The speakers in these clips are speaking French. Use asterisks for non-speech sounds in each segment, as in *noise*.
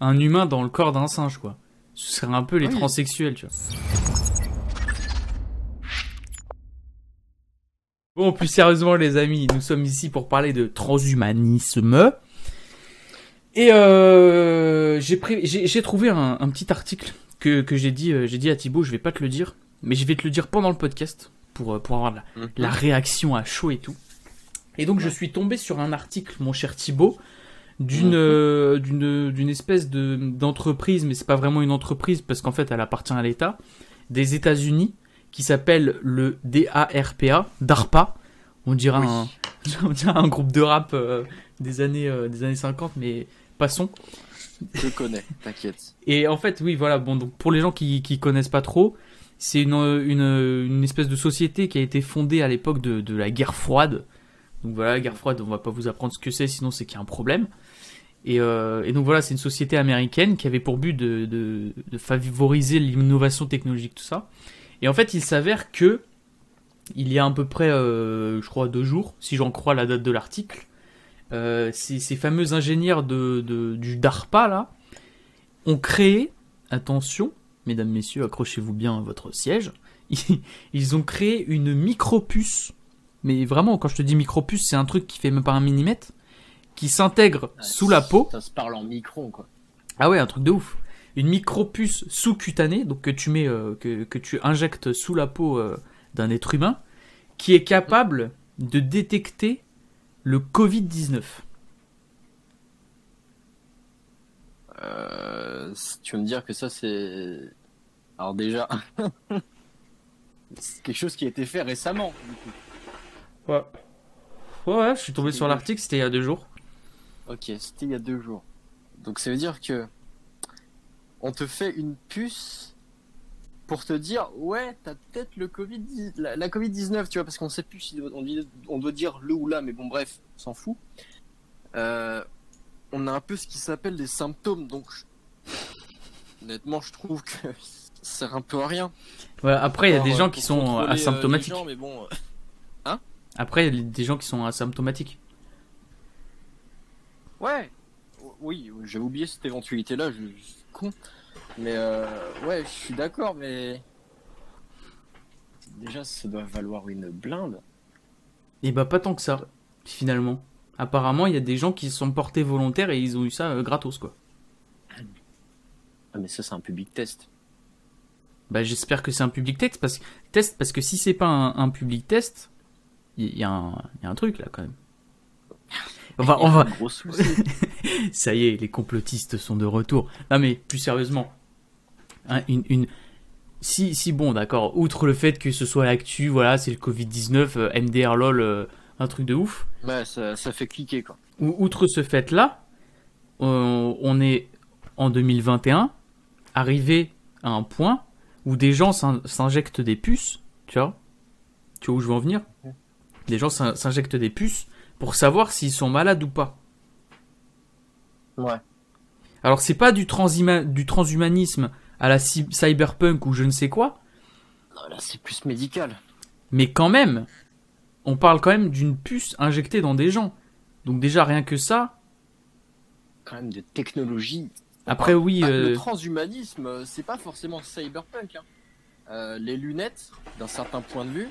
un humain dans le corps d'un singe, quoi. Ce serait un peu les Oui. transsexuels, tu vois. Bon, plus sérieusement, les amis, nous sommes ici pour parler de transhumanisme. Et euh, j'ai trouvé un, un petit article que, que j'ai dit, euh, j'ai dit à Thibaut, je vais pas te le dire, mais je vais te le dire pendant le podcast pour, euh, pour avoir la, Mhm. la réaction à chaud et tout. Et donc je suis tombé sur un article, mon cher Thibaut, d'une Mhm. euh, d'une d'une espèce de d'entreprise, mais c'est pas vraiment une entreprise parce qu'en fait elle appartient à l'État des États-Unis qui s'appelle le DARPA, DARPA. On dirait Oui. un *laughs* on dirait un groupe de rap euh, des années euh, des années 50, mais passons. Je connais, t'inquiète. *laughs* Et en fait, oui, voilà, bon, donc pour les gens qui, qui connaissent pas trop, c'est une, une, une espèce de société qui a été fondée à l'époque de, de la guerre froide. Donc voilà, la guerre froide, on va pas vous apprendre ce que c'est, sinon c'est qu'il y a un problème. Et, euh, et donc voilà, c'est une société américaine qui avait pour but de, favoriser l'innovation technologique, tout ça. Et en fait, il s'avère que, il y a à peu près, euh, je crois, deux jours, si j'en crois la date de l'article, euh, ces, fameux ingénieurs du DARPA, là, ont créé, attention, mesdames, messieurs, accrochez-vous bien à votre siège, *laughs* ils ont créé une micropuce, mais vraiment, quand je te dis micropuce, c'est un truc qui fait même pas un millimètre, qui s'intègre sous la peau. Ça se parle en micron, quoi. Ah ouais, un truc de ouf. Une micropuce sous-cutanée, donc que tu mets, euh, que, que tu injectes sous la peau euh, d'un être humain, qui est capable de détecter le Covid-19. Euh, tu veux me dire que ça, c'est. Alors, déjà. *laughs* c'est quelque chose qui a été fait récemment, du coup. Ouais. Ouais, je suis tombé sur l'article, c'était il y a deux jours. Ok, c'était il y a deux jours. Donc, ça veut dire que. On te fait une puce pour te dire, ouais, t'as peut-être le Covid, la, la Covid-19, tu vois, parce qu'on sait plus si on, doit dire le ou la, mais bon, bref, on s'en fout. Euh, on a un peu ce qui s'appelle des symptômes, donc je- honnêtement, je trouve que ça sert un peu à rien. Ouais, après, il y a des euh, gens qui sont euh, asymptomatiques. gens, mais bon, euh, Après, il y a des gens qui sont asymptomatiques. Ouais, oui, j'ai oublié cette éventualité-là, je, je suis con. Mais euh, ouais, je suis d'accord, mais déjà, ça doit valoir une blinde. Et bah, pas tant que ça, finalement. Apparemment, il y a des gens qui se sont portés volontaires et ils ont eu ça euh, gratos, quoi. Ah, mais ça, c'est un public test. Bah, j'espère que c'est un public test parce, test, parce que si c'est pas un, un public test, il y, a un- il y a un truc là, quand même. On va, on gros souci. *laughs* Ça y est, les complotistes sont de retour. Non mais plus sérieusement, hein, une, une... Si, si bon, d'accord. Outre le fait que ce soit l'actu, voilà, c'est le Covid 19, euh, MDR lol, euh, un truc de ouf. ouais, ça, ça fait cliquer, quoi. Ou- Outre ce fait-là, on, on est en 2021, arrivé à un point où des gens s'in- s'injectent des puces, tu vois. Tu vois où je veux en venir? Des gens s'in- s'injectent des puces pour savoir s'ils sont malades ou pas. Ouais. Alors c'est pas du, transhuma- du transhumanisme à la cy- cyberpunk ou je ne sais quoi, Non, là, c'est plus médical. mais quand même, on parle quand même d'une puce injectée dans des gens. Donc déjà rien que ça. Quand même de technologie. Après oui, Ah, euh, Le transhumanisme, euh, c'est pas forcément cyberpunk. hein. Euh, les lunettes, d'un certain point de vue,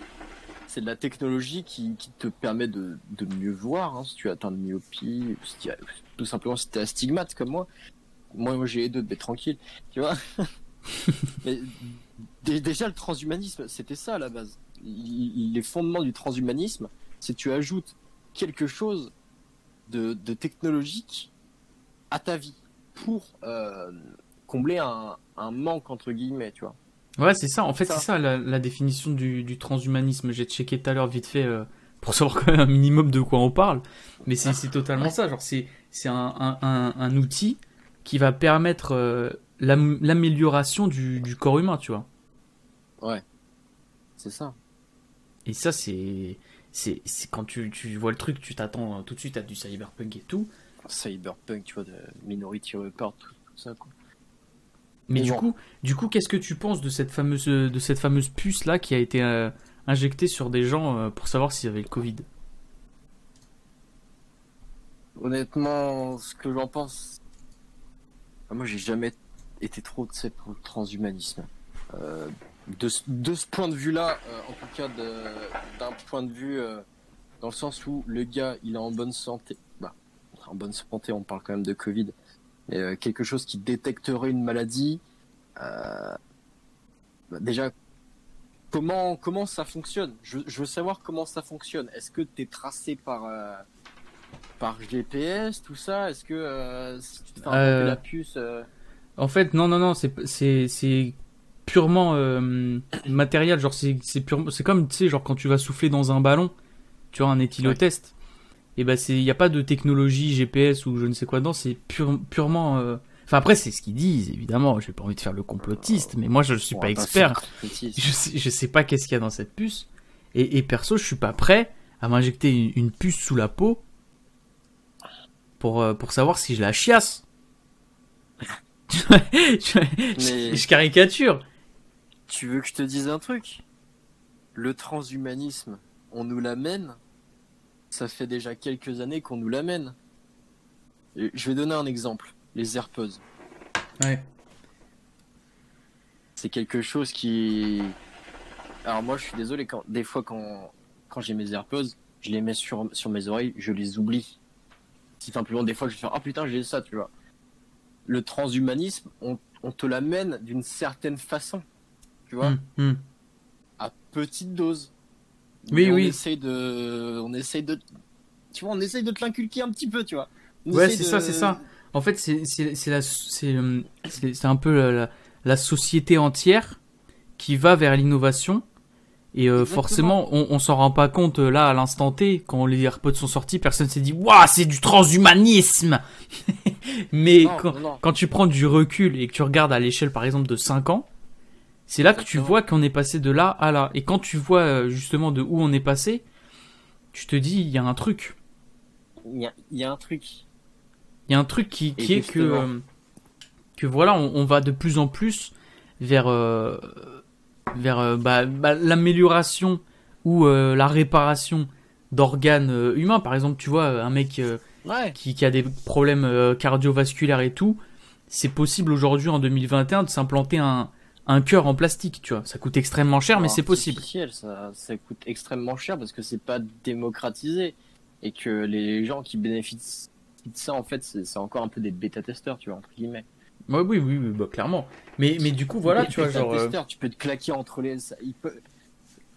c'est de la technologie qui, qui te permet de, de mieux voir. hein, si tu as atteint de myopie, si tout simplement si tu es astigmate comme moi. Moi, moi j'ai les deux, mais tranquille. Tu vois *laughs* Mais Déjà, le transhumanisme, c'était ça à la base. Les fondements du transhumanisme, c'est que tu ajoutes quelque chose de, de technologique à ta vie pour euh, combler un, un manque entre guillemets, tu vois. Ouais c'est ça. En fait c'est ça la, la définition du, du transhumanisme. J'ai checké tout à l'heure vite fait euh, pour savoir quand même un minimum de quoi on parle. Mais c'est totalement ça. Genre c'est un, un, un, un outil qui va permettre euh, l'am- l'amélioration du, du corps humain, tu vois. C'est ça. Et ça, c'est. C'est c'est quand tu, tu vois le truc, tu t'attends tout de suite à du cyberpunk et tout. Cyberpunk, tu vois, de Minority Report, tout, tout ça quoi. Mais du bon. coup, du coup, qu'est-ce que tu penses de cette fameuse, de cette fameuse puce là qui a été euh, injectée sur des gens euh, pour savoir s'ils avaient le Covid? Honnêtement, ce que j'en pense, Ah, moi, j'ai jamais été trop sais, pour le transhumanisme. Euh, de, ce- de ce point de vue-là, en tout cas de- d'un point de vue dans le sens où le gars, il est en bonne santé. Bah, en bonne santé, on parle quand même de Covid. Euh, quelque chose qui détecterait une maladie. euh, bah, déjà, comment comment ça fonctionne? Je, je veux savoir comment ça fonctionne. Est-ce que tu es tracé par euh, par GPS, tout ça? Est-ce que si tu te fais Euh, la puce En fait, non, non, non, c'est purement matériel. Genre, c'est c'est purement, c'est comme tu sais, genre quand tu vas souffler dans un ballon, tu vois un éthylotest. Et ben c'est, il y a pas de technologie GPS ou je ne sais quoi dedans. C'est pure, purement. euh, Enfin après, c'est ce qu'ils disent évidemment. J'ai pas envie de faire le complotiste, mais moi je suis on pas expert. Je sais, je sais pas qu'est-ce qu'il y a dans cette puce. Et, et perso, je suis pas prêt à m'injecter une, une puce sous la peau pour, euh, pour savoir si je la chiasse. *laughs* je, Mais- je caricature. Tu veux que je te dise un truc? Le transhumanisme, on nous l'amène. Ça fait déjà quelques années qu'on nous l'amène. Je vais donner un exemple. Les AirPods. Ouais. C'est quelque chose qui... Alors moi, je suis désolé, quand... des fois, quand, quand j'ai mes AirPods, je les mets sur, sur mes oreilles, je les oublie. Si simplement, des fois, je vais faire « Ah putain, j'ai ça », tu vois. Le transhumanisme, on, on te l'amène d'une certaine façon. Tu vois Hum, hum. à petite dose. Oui, on oui. Essaye de, on essaye de, tu vois, on essaye de te l'inculquer un petit peu, tu vois. On Ouais, c'est de- ça, c'est ça. En fait, c'est c'est c'est la c'est euh, un peu la, la, la société entière qui va vers l'innovation. Et euh, forcément, on, on s'en rend pas compte euh, là à l'instant T quand les AirPods sont sortis, personne s'est dit waouh, c'est du transhumanisme. *laughs* Mais Non, quand, non. quand tu prends du recul et que tu regardes à l'échelle par exemple de 5 ans, c'est là que tu vois qu'on est passé de là à là. Et quand tu vois euh, justement de où on est passé, tu te dis il y a un truc. Il y a, il y a un truc. Il y a un truc qui, est que, euh, que voilà, on, on va de plus en plus vers, euh, vers bah, bah, l'amélioration ou euh, la réparation d'organes humains. Par exemple, tu vois, un mec euh, Ouais. qui, qui a des problèmes cardiovasculaires et tout, c'est possible aujourd'hui en 2021 de s'implanter un, un cœur en plastique, tu vois. Ça coûte extrêmement cher, mais c'est possible. Ça, ça coûte extrêmement cher parce que c'est pas démocratisé et que les gens qui bénéficient de ça, en fait, c'est encore un peu des bêta-testeurs, tu vois, entre guillemets. Ouais, oui, oui, oui, bah, clairement. Mais, mais du coup, voilà, tu vois, genre. euh, tu peux te claquer entre les. ça- il peut...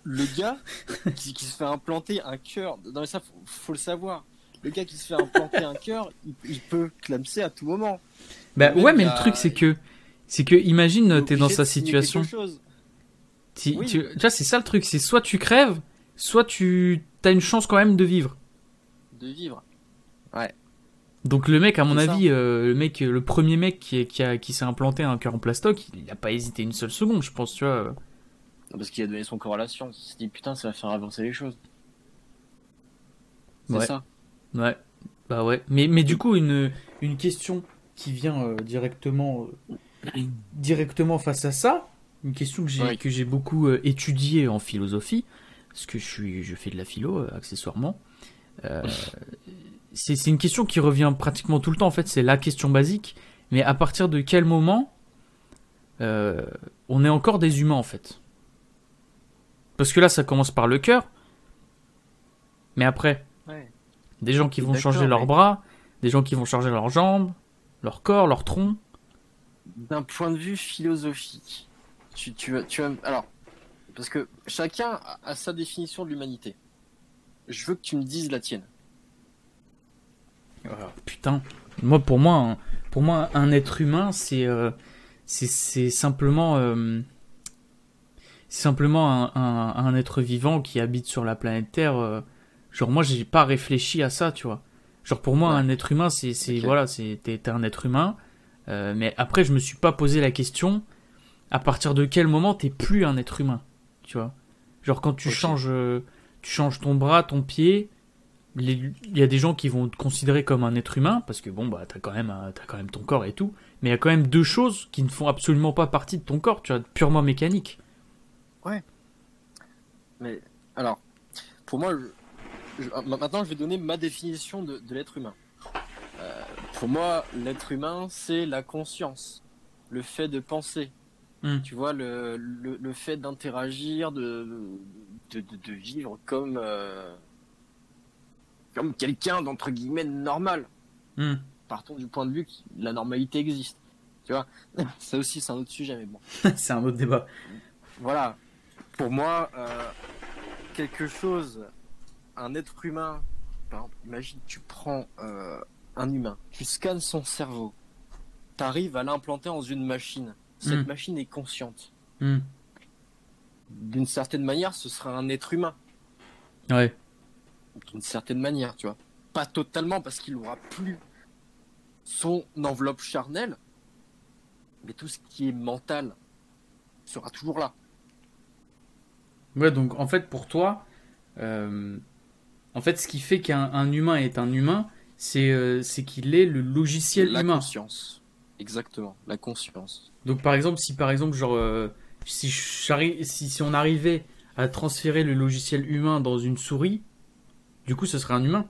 Le gars *laughs* qui, qui se fait implanter un cœur, non mais ça faut, faut le savoir. Le gars qui se fait implanter un cœur, il, il peut clamser à tout moment. Bah ouais, mais le truc c'est que c'est que imagine t'es dans sa situation. Si- Oui. tu, tu vois, c'est ça le truc, c'est soit tu crèves, soit tu as une chance quand même de vivre. de vivre. Donc le mec, à mon avis, euh, le mec, le premier mec qui, est- qui, a, qui s'est implanté un cœur en plastoc, il a pas hésité une seule seconde, je pense, tu vois. Non, Parce qu'il a donné son corps à la science. Il s'est dit putain, ça va faire avancer les choses. C'est Ouais. ça. Ouais, bah ouais. Mais, mais du coup, une, une question qui vient euh, directement, euh, directement face à ça, une question que j'ai Oui. que j'ai beaucoup euh, étudiée en philosophie, parce que je, suis, je fais de la philo euh, accessoirement. Euh, *laughs* c'est une question qui revient pratiquement tout le temps, en fait, c'est la question basique. Mais à partir de quel moment on est encore des humains, en fait? Parce que là, ça commence par le cœur. Mais après, Ouais. des gens qui vont changer leurs mais- bras, des gens qui vont changer leurs jambes, leur corps, leur tronc. D'un point de vue philosophique, tu, tu, tu vas- alors, parce que chacun a, sa définition de l'humanité. Je veux que tu me dises la tienne. Putain, moi pour moi, un- pour moi un être humain, c'est euh, c'est simplement euh, c'est simplement un, un, un être vivant qui habite sur la planète Terre. euh, genre moi j'ai pas réfléchi à ça, tu vois. Genre pour moi Ouais. un être humain, c'est c'est Ok. voilà, c'est t'es t'es un être humain. Euh, mais après je me suis pas posé la question à partir de quel moment t'es plus un être humain, tu vois. Genre quand tu changes euh, tu changes ton bras, ton pied, il y a des gens qui vont te considérer comme un être humain parce que bon bah t'as quand même t'as quand même ton corps et tout mais il y a quand même deux choses qui ne font absolument pas partie de ton corps tu vois purement mécanique Mais alors, pour moi, je- je- maintenant, je vais donner ma définition de, de l'être humain. Euh, pour moi, l'être humain, c'est la conscience, le fait de penser. Hmm. Tu vois, le, le, le fait d'interagir, de, de, de, de vivre comme, euh, comme quelqu'un d'entre guillemets normal. Hmm. Partons du point de vue que la normalité existe. Tu vois, *laughs* ça aussi, c'est un autre sujet, mais bon. *laughs* c'est un autre débat. Voilà. Pour moi, euh, quelque chose, un être humain, par exemple, imagine, tu prends euh, un humain, tu scannes son cerveau, tu arrives à l'implanter dans une machine. Cette Mm. machine est consciente. Hmm. D'une certaine manière, ce sera un être humain. Ouais. D'une certaine manière, tu vois. Pas totalement, parce qu'il aura plus son enveloppe charnelle, mais tout ce qui est mental sera toujours là. Ouais, donc en fait, pour toi, euh, en fait, ce qui fait qu'un un humain est un humain, c'est euh, qu'il est le logiciel la humain. conscience. Exactement, la conscience. Donc par exemple, si par exemple, genre, euh, si, si, si on arrivait à transférer le logiciel humain dans une souris, du coup, ce serait un humain.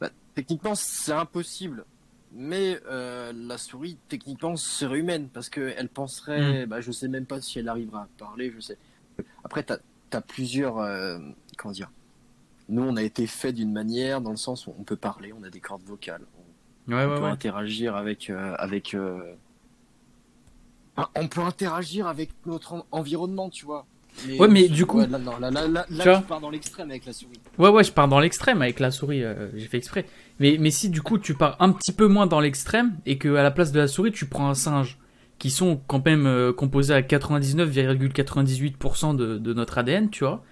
Bah, techniquement, c'est impossible. Mais euh, la souris, techniquement, serait humaine parce qu'elle penserait. Bah, je sais même pas si elle arrivera à parler. Je sais. Après, t'as as plusieurs. euh, comment dire Nous, on a été fait d'une manière dans le sens où on peut parler, on a des cordes vocales, on, Ouais, on ouais, peut ouais. interagir avec euh, avec. euh, enfin, on peut interagir avec notre en- environnement, tu vois. Ouais, mais du coup- là, non, là, là, là, là, Tu pars dans l'extrême avec la souris. Ouais, ouais, je pars dans l'extrême avec la souris, euh, j'ai fait exprès. Mais, mais si du coup tu pars un petit peu moins dans l'extrême et que à la place de la souris tu prends un singe, qui sont quand même euh, composés à 99,98% de, de notre ADN, tu vois.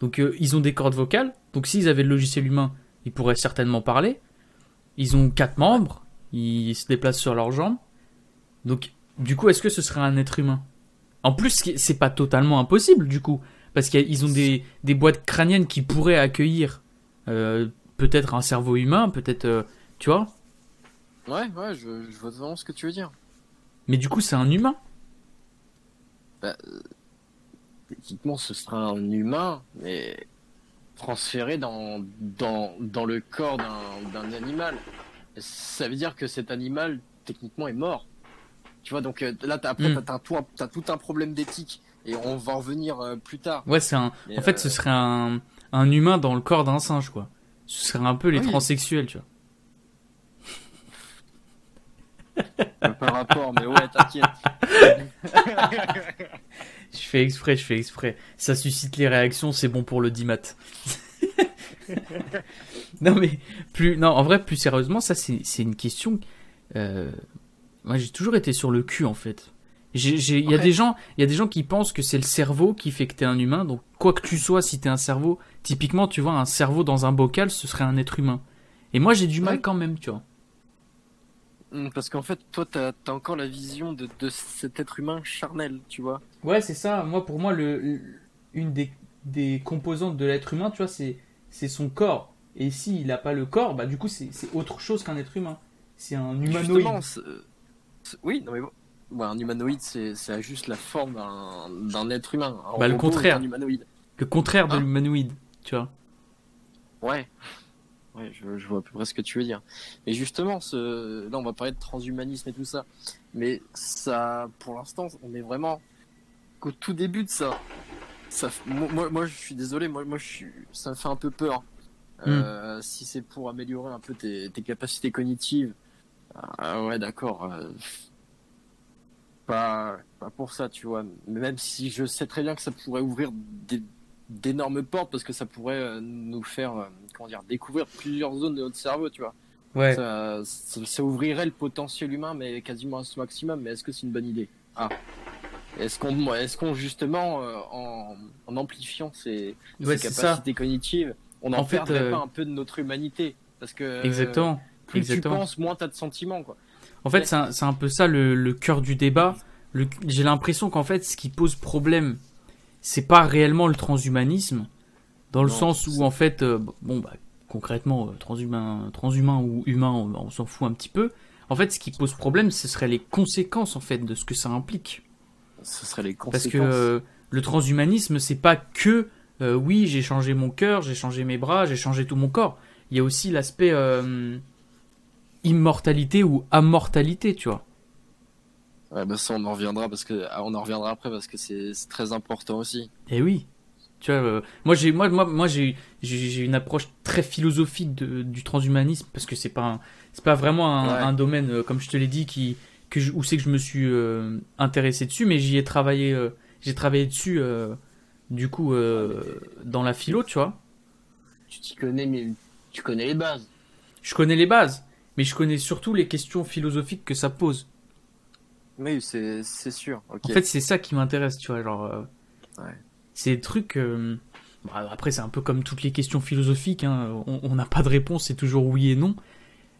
Donc euh, ils ont des cordes vocales, donc s'ils avaient le logiciel humain, ils pourraient certainement parler. Ils ont quatre membres, ils se déplacent sur leurs jambes. Donc du coup, est-ce que ce serait un être humain? En plus, c'est pas totalement impossible du coup, parce qu'ils ont des, des boîtes crâniennes qui pourraient accueillir euh, peut-être un cerveau humain, peut-être, euh, tu vois? Ouais, ouais, je, je vois vraiment ce que tu veux dire. Mais du coup, c'est un humain. Techniquement, ce sera un humain, mais transféré dans, dans, dans le corps d'un animal. Ça veut dire que cet animal, techniquement, est mort. Tu vois, donc euh, là, t'as- après, Mm. t'as t'as tout, un- t'as tout un problème d'éthique. Et on va en revenir euh, plus tard. Ouais, c'est un. Mais, En fait, euh, ce serait un, un humain dans le corps d'un singe, quoi. Ce serait un peu les Oui. transsexuels, tu vois. euh, Par rapport, mais ouais, t'inquiète. *laughs* Je fais exprès, je fais exprès. Ça suscite les réactions, c'est bon pour le dimat. *laughs* non mais plus, non, en vrai, plus sérieusement, ça c'est une question. euh, Moi, j'ai toujours été sur le cul en fait. Il y a des gens, il y a des gens qui pensent que c'est le cerveau qui fait que t'es un humain. Donc quoi que tu sois, si t'es un cerveau, typiquement, tu vois, un cerveau dans un bocal, ce serait un être humain. Et moi, j'ai du mal Ouais. quand même, tu vois. Parce qu'en fait, toi, t'as as encore la vision de, de cet être humain charnel, tu vois. Ouais, c'est ça. Moi, pour moi, le, le- une des, des composantes de l'être humain, tu vois, c'est c'est son corps. Et s'il n'a pas le corps, bah du coup, c'est c'est autre chose qu'un être humain. C'est un humanoïde. Justement, c'est- c'est- oui, non mais bon, ouais, un humanoïde, c'est c'est juste la forme d'un d'un être humain. Un Bah, le contraire. Un humanoïde. Le contraire de Hein l'humanoïde, tu vois. Ouais. Ouais, je, je vois à peu près ce que tu veux dire. Mais justement, ce... là, on va parler de transhumanisme et tout ça. Mais ça, pour l'instant, on est vraiment qu'au tout début de ça. ça moi, je suis désolé, moi, moi je suis... ça me fait un peu peur. Euh, si c'est pour améliorer un peu tes, tes capacités cognitives, ah ouais, d'accord. euh, Pas, pas pour ça, tu vois. Même si je sais très bien que ça pourrait ouvrir d'énormes portes parce que ça pourrait euh, nous faire euh, comment dire découvrir plusieurs zones de notre cerveau tu vois Ouais. ça, ça, ça ouvrirait le potentiel humain mais quasiment à ce maximum mais est-ce que c'est une bonne idée? Ah est-ce qu'on est-ce qu'on justement euh, en, en amplifiant ces, Ouais, ces c'est capacités cognitives on en, En fait, perdrait euh, pas un peu de notre humanité? Parce que euh, Exactement. plus exactement. tu penses moins t'as de sentiments quoi En fait, c'est un, peu ça le, le cœur du débat. J'ai l'impression qu'en fait, ce qui pose problème, c'est pas réellement le transhumanisme, dans le Non, sens où en fait, euh, bon bah concrètement, euh, transhumain, transhumain ou humain, on, on s'en fout un petit peu. En fait, ce qui pose problème, ce serait les conséquences en fait de ce que ça implique. Ce serait les Parce conséquences que euh, le transhumanisme, c'est pas que euh, oui, j'ai changé mon cœur, j'ai changé mes bras, j'ai changé tout mon corps. Il y a aussi l'aspect euh, immortalité ou amortalité, tu vois. Ouais, bah ça on en reviendra parce que ah, on en reviendra après parce que c'est très important aussi. Et eh oui. Tu vois, euh, moi j'ai moi moi moi j'ai j'ai une approche très philosophique de, du transhumanisme parce que c'est pas c'est pas vraiment un, domaine comme je te l'ai dit qui que où c'est que je me suis euh, intéressé dessus mais j'y ai travaillé j'ai travaillé dessus du coup dans la philo, tu vois. Tu t'y connais mais tu connais les bases. Je connais les bases, mais je connais surtout les questions philosophiques que ça pose. Oui, c'est sûr. En fait, c'est ça qui m'intéresse, tu vois, genre. Euh, ouais. C'est des trucs. Euh, bah, après, c'est un peu comme toutes les questions philosophiques. Hein. On n'a pas de réponse, c'est toujours oui et non.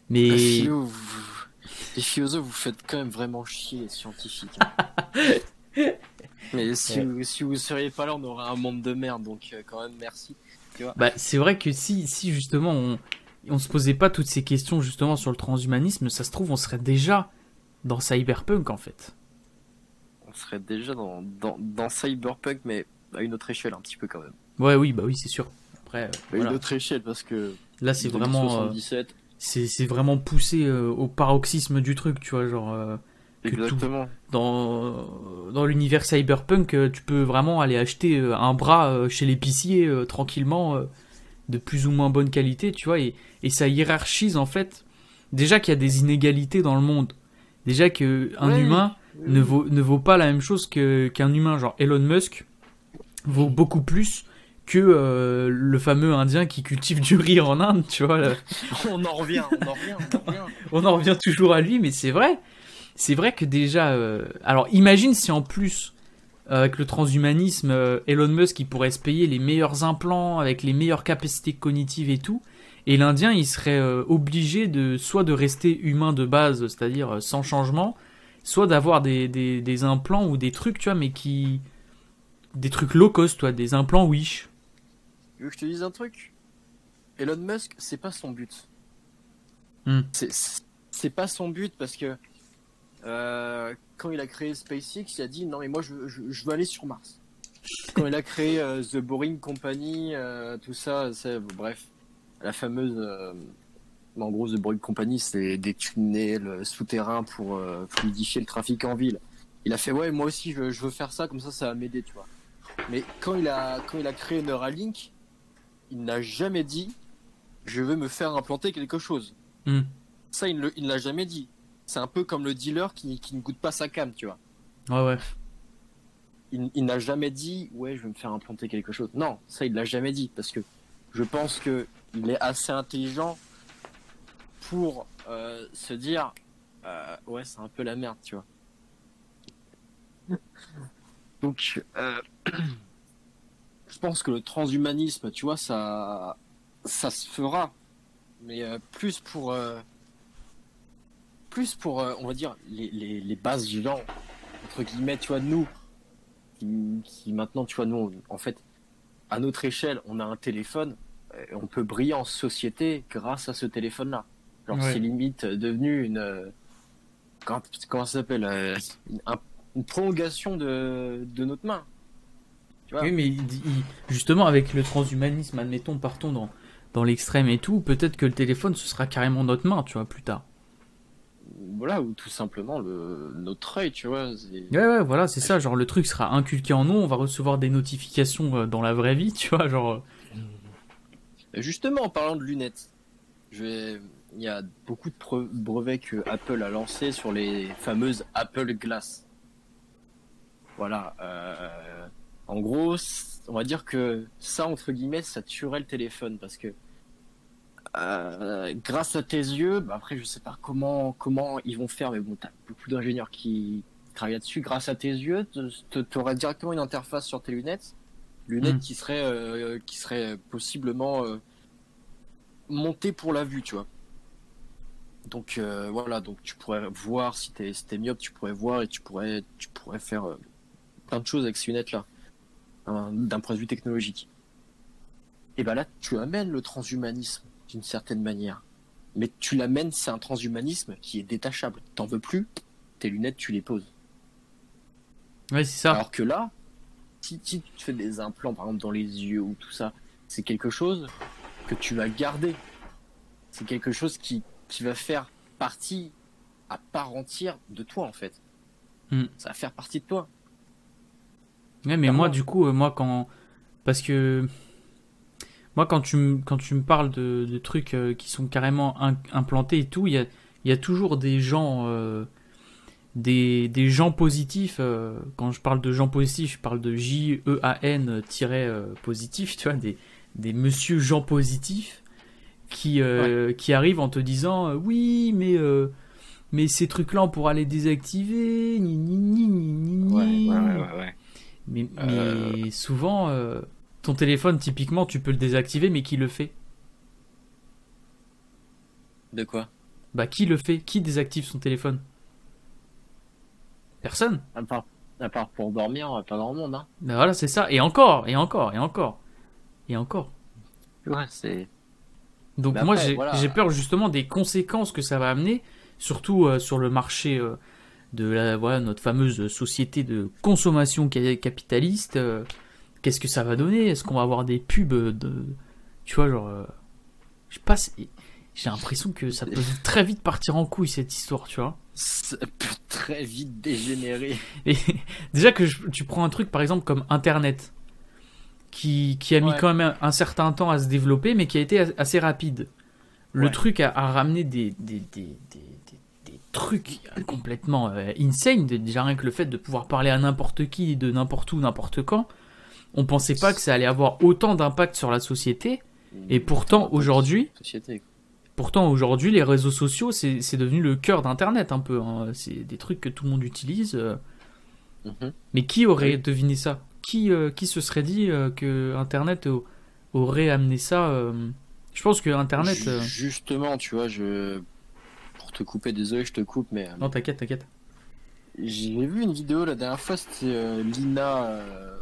Mais. Les, philosophes, vous faites quand même vraiment chier les scientifiques. Hein. *laughs* Mais si, vous, si vous seriez pas là, on aurait un monde de merde. Donc, euh, quand même, merci. Bah, c'est vrai que si, si justement on, on se posait pas toutes ces questions justement sur le transhumanisme, ça se trouve, on serait déjà dans Cyberpunk en fait. On serait déjà dans, dans, Cyberpunk, mais à une autre échelle un petit peu quand même. Ouais, oui, bah oui, c'est sûr. Après, à une autre échelle parce que. Là, c'est vraiment. Euh, c'est vraiment poussé euh, au paroxysme du truc, tu vois, genre. Euh, Exactement. dans dans l'univers cyberpunk, tu peux vraiment aller acheter un bras chez l'épicier tranquillement, de plus ou moins bonne qualité, tu vois, et, et ça hiérarchise en fait. Déjà qu'il y a des inégalités dans le monde. Déjà que un humain ne vaut ne vaut pas la même chose que qu'un humain. Genre Elon Musk vaut beaucoup plus que euh, le fameux Indien qui cultive du riz en Inde, tu vois. *laughs* on en revient, on en revient, on en revient. *laughs* on en revient toujours à lui, mais c'est vrai. C'est vrai que déjà. Euh, alors imagine si en plus avec le transhumanisme, euh, Elon Musk il pourrait se payer les meilleurs implants avec les meilleures capacités cognitives et tout. Et l'Indien, il serait euh, obligé de soit de rester humain de base, c'est-à-dire euh, sans changement, soit d'avoir des, des, implants ou des trucs, tu vois, mais qui. Des trucs low cost, toi, des implants Wish. Veux que je te dise un truc? Elon Musk, c'est pas son but. Hmm. C'est pas son but parce que euh, quand il a créé SpaceX, il a dit non, mais moi je, je, veux aller sur Mars. quand il a créé The Boring Company, tout ça, bref la fameuse. Euh, en gros, The Boring Company, c'est des tunnels souterrains pour euh, fluidifier le trafic en ville. Il a fait, ouais, moi aussi, je, veux faire ça, comme ça, ça va m'aider, tu vois. Mais quand il a, quand il a créé Neuralink, il n'a jamais dit, je veux me faire implanter quelque chose. Hmm. Ça, il ne l'a jamais dit. C'est un peu comme le dealer qui, qui, ne goûte pas sa cam, tu vois. Ouais, ouais. Il, il n'a jamais dit, ouais, je veux me faire implanter quelque chose. Non, ça, il l'a jamais dit. Parce que je pense que il est assez intelligent pour euh, se dire euh, ouais c'est un peu la merde tu vois *laughs* donc euh, *clears throat* je pense que le transhumanisme tu vois ça ça se fera mais plus pour plus pour on va dire les, les, les, bases gens entre guillemets tu vois nous qui, qui maintenant tu vois nous en fait à notre échelle on a un téléphone euh, on peut briller en société grâce à ce téléphone-là. Genre, c'est limite devenu une. Euh, comment, ça s'appelle euh, une, prolongation de, notre main. Oui, mais justement, avec le transhumanisme, admettons, partons dans, dans l'extrême et tout, peut-être que le téléphone, ce sera carrément notre main, tu vois, plus tard. Voilà, ou tout simplement le, notre œil, tu vois. Ouais, ouais, voilà, c'est ça. Genre, le truc sera inculqué en nous, on va recevoir des notifications dans la vraie vie, *laughs* tu vois, genre. Justement, en parlant de lunettes, il y a beaucoup de brevets que Apple a lancés sur les fameuses Apple Glass. Voilà. Euh, en gros, on va dire que ça, entre guillemets, ça tuerait le téléphone parce que euh, grâce à tes yeux, bah après, je sais pas comment comment ils vont faire, mais bon, t'as beaucoup d'ingénieurs qui travaillent là-dessus. Grâce à tes yeux, tu auras directement une interface sur tes lunettes lunettes mm. qui seraient euh, qui seraient possiblement euh, montées pour la vue, tu vois. Donc euh, voilà, donc tu pourrais voir si t'es si myope, tu pourrais voir et tu pourrais tu pourrais faire plein de choses avec ces lunettes là, hein, d'un point de vue technologique. Et ben là, tu amènes le transhumanisme d'une certaine manière, mais tu l'amènes, c'est un transhumanisme qui est détachable. T'en veux plus, tes lunettes, tu les poses. Ouais, c'est ça. Alors que là, si, tu fais des implants, par exemple, dans les yeux ou tout ça, c'est quelque chose que tu vas garder. C'est quelque chose qui, qui va faire partie à part entière de toi en fait. Hmm. Ça va faire partie de toi. Ouais, mais moi, du coup, euh, moi, quand. Parce que. Moi, quand tu, me- quand tu me parles de, de trucs euh, qui sont carrément in- implantés et tout, il y a, y a toujours des gens. euh, des, des gens positifs. euh, quand je parle de gens positifs, je parle de E J-E-A-N-positif, tu vois, des, des monsieur gens positifs qui, euh, qui arrivent en te disant Oui, mais. mais ces trucs-là, on pourra les désactiver. Ni, ni, ni, ni, ni, ni. ouais. Mais, Euh. mais souvent, euh, ton téléphone, typiquement, tu peux le désactiver, mais qui le fait? De quoi? Bah, qui le fait? Qui désactive son téléphone? Personne. à part, à part pour dormir, pas dans le monde. Hein. Bah voilà, c'est ça. Et encore, et encore, et encore. Et encore. Ouais, c'est. Donc Mais moi, j'ai voilà. peur justement des conséquences que ça va amener, surtout euh, sur le marché euh, de la, voilà, notre fameuse société de consommation ca- capitaliste. euh, Qu'est-ce que ça va donner? Est-ce qu'on va avoir des pubs de... Tu vois, genre... euh, je sais pas, j'ai l'impression que ça peut *laughs* très vite partir en couille, cette histoire, tu vois. Ça peut très vite dégénérer. Et *laughs* déjà que je- tu prends un truc par exemple comme Internet, qui, qui a mis Ouais. quand même un, un certain temps à se développer, mais qui a été as- assez rapide. Le Ouais. truc a, a ramené des, des, des, trucs complètement euh, insane, déjà rien que le fait de pouvoir parler à n'importe qui, de n'importe où, n'importe quand. On pensait pas que ça allait avoir autant d'impact sur la société. Et pourtant, aujourd'hui-. Pourtant, aujourd'hui, les réseaux sociaux, c'est devenu le cœur d'Internet un peu. hein. C'est des trucs que tout le monde utilise. euh. Mhm. Mais qui aurait Oui. deviné ça? Qui, euh, qui se serait dit euh, que Internet au- aurait amené ça Je pense que Internet. Ju- Justement, tu vois, je. Pour te couper, désolé, je te coupe, mais. euh, Non, t'inquiète, t'inquiète. J'ai vu une vidéo la dernière fois, c'était euh, l'INA, euh,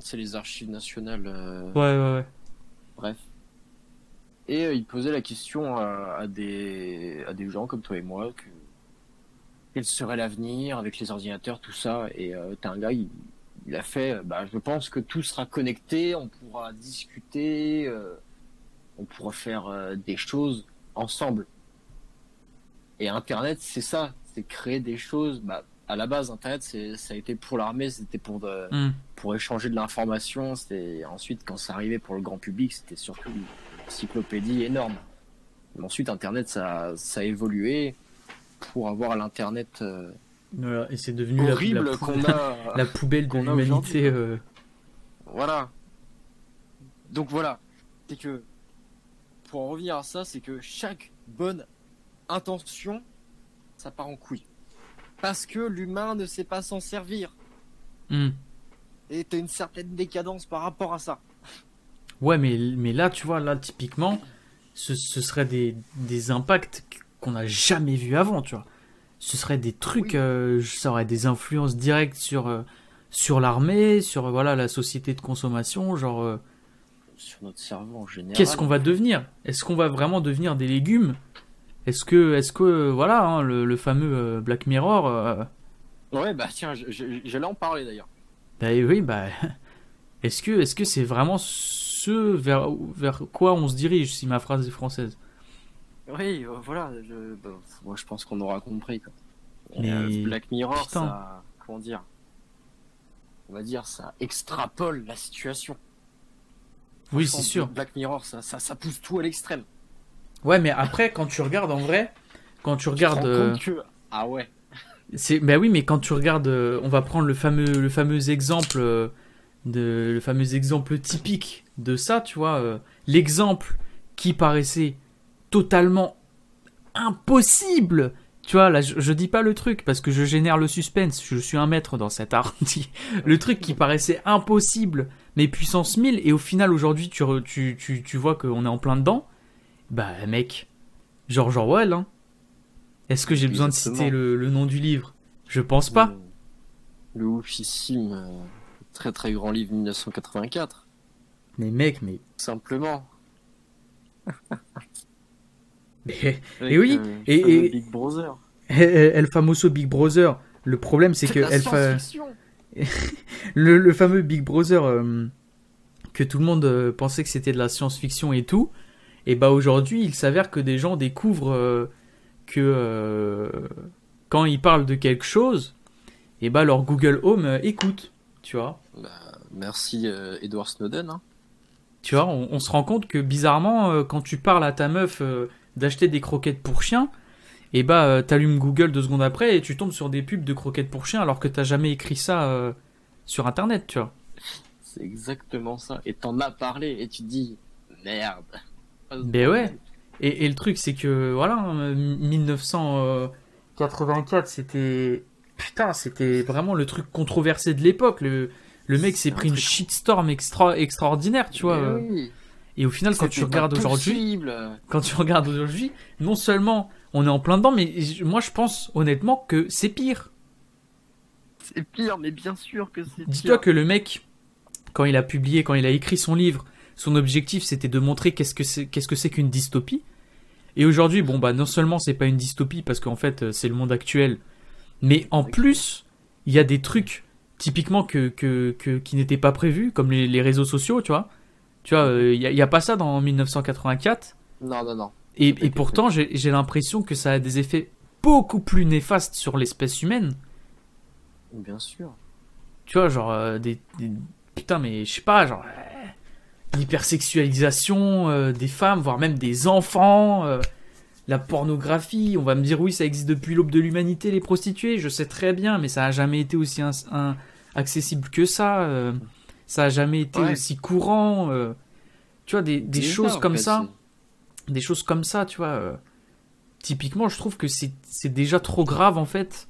c'est les archives nationales, euh, Ouais, ouais, ouais. bref. Et il posait la question à, à des, à des gens comme toi et moi, que, quel serait l'avenir avec les ordinateurs, tout ça. Et euh, t'as un gars, il, il a fait, bah, je pense que tout sera connecté, on pourra discuter, euh, on pourra faire euh, des choses ensemble. Et Internet, c'est ça, c'est créer des choses. Bah, à la base, Internet, ça a été pour l'armée, c'était pour de, Hmm. pour échanger de l'information. C'était ensuite quand ça arrivait pour le grand public, c'était surtout une encyclopédie énorme. Mais ensuite, Internet, ça, ça a évolué pour avoir l'internet euh, Voilà, et c'est devenu la- horrible la, pou- a. *laughs* la poubelle de l'humanité. euh. Voilà. Donc voilà, c'est que pour en revenir à ça, c'est que chaque bonne intention, ça part en couille. Parce que l'humain ne sait pas s'en servir. Hmm. Et t'as une certaine décadence par rapport à ça. Ouais, mais, mais là, tu vois, là, typiquement, ce, ce serait des, des impacts qu'on n'a jamais vus avant, tu vois. Ce serait des trucs, Oui. euh, ça aurait des influences directes sur, euh, sur l'armée, sur, euh, voilà, la société de consommation, genre, euh, Sur notre cerveau en général. qu'est-ce qu'on va devenir? Est-ce qu'on va vraiment devenir des légumes? Est-ce que, est-ce que, voilà, hein, le, le fameux euh, Black Mirror, euh, Ouais, bah tiens, j'allais en parler d'ailleurs. bah oui, bah, *laughs* est-ce que, est-ce que c'est vraiment ce vers, vers quoi on se dirige, si ma phrase est française? Oui, euh, voilà. Je, bah, moi, je pense qu'on aura compris. Quoi. Mais- Euh, Black Mirror, Putain. ça. Comment dire? On va dire, ça extrapole la situation. Oui, c'est sûr. Black Mirror, ça, ça, ça pousse tout à l'extrême. Ouais, mais après, quand tu regardes en vrai, quand tu regardes, euh, que- Ah ouais. c'est, bah oui, mais quand tu regardes, euh, on va prendre le fameux, le fameux exemple, euh, de, le fameux exemple typique de ça, tu vois, euh, l'exemple qui paraissait totalement impossible. Tu vois, là, je, je dis pas le truc parce que je génère le suspense. Je suis un maître dans cet art. *laughs* le truc qui paraissait impossible, mais puissance 1000, et au final, aujourd'hui, tu, tu, tu, tu vois qu'on est en plein dedans. Bah, mec, George Orwell, hein. Est-ce que j'ai besoin de citer le, le nom du livre? Je pense pas. Le, le oufissime, euh, très très grand livre 1984. Mais mec, mais. Simplement. *laughs* mais Et oui, euh, et- et- Big Brother. *laughs* El Famoso Big Brother. Le problème, c'est que la science-fiction. *laughs* le, le fameux Big Brother euh, que tout le monde euh, pensait que c'était de la science-fiction et tout, et bah aujourd'hui, il s'avère que des gens découvrent euh, que euh, quand ils parlent de quelque chose, et bah leur Google Home euh, écoute, tu vois. Bah, merci Edward Snowden. Hein. Tu vois, on, on se rend compte que bizarrement, quand tu parles à ta meuf d'acheter des croquettes pour chien, et bah t'allumes Google deux secondes après et tu tombes sur des pubs de croquettes pour chien alors que t'as jamais écrit ça sur internet, tu vois. C'est exactement ça. Et t'en as parlé et tu te dis merde. Ben ouais. Et, et le truc, c'est que voilà, hein, 1984, c'était putain, c'était vraiment le truc controversé de l'époque. Le, le mec s'est un pris une shitstorm extra extraordinaire, tu vois. Oui. Et au final, quand tu regardes aujourd'hui, quand tu regardes aujourd'hui, non seulement on est en plein dedans, mais moi je pense honnêtement que c'est pire. C'est pire, mais bien sûr que c'est Dis-toi pire. que le mec, quand il a publié, quand il a écrit son livre, son objectif c'était de montrer qu'est-ce que c'est qu'est-ce que c'est qu'une dystopie. Et aujourd'hui, bon bah non seulement c'est pas une dystopie parce qu'en fait euh, c'est le monde actuel, mais en plus il y a des trucs typiquement que, que, que- qui n'étaient pas prévus, comme les, les réseaux sociaux, tu vois. Tu vois, euh, il y, a- pas ça dans 1984. Non, non, non. Et, pourtant, j'ai j'ai l'impression que ça a des effets beaucoup plus néfastes sur l'espèce humaine. Bien sûr. Tu vois, genre euh, des, des- Putain, mais je sais pas, genre. L'hypersexualisation euh, des femmes, voire même des enfants. euh, la pornographie. On va me dire, oui, ça existe depuis l'aube de l'humanité, les prostituées. Je sais très bien, mais ça a jamais été aussi un- un- accessible que ça. euh, ça a jamais été Ouais. aussi courant. tu vois, des, choses comme fait, ça des choses comme ça, tu vois. typiquement, je trouve que c'est c'est déjà trop grave en fait.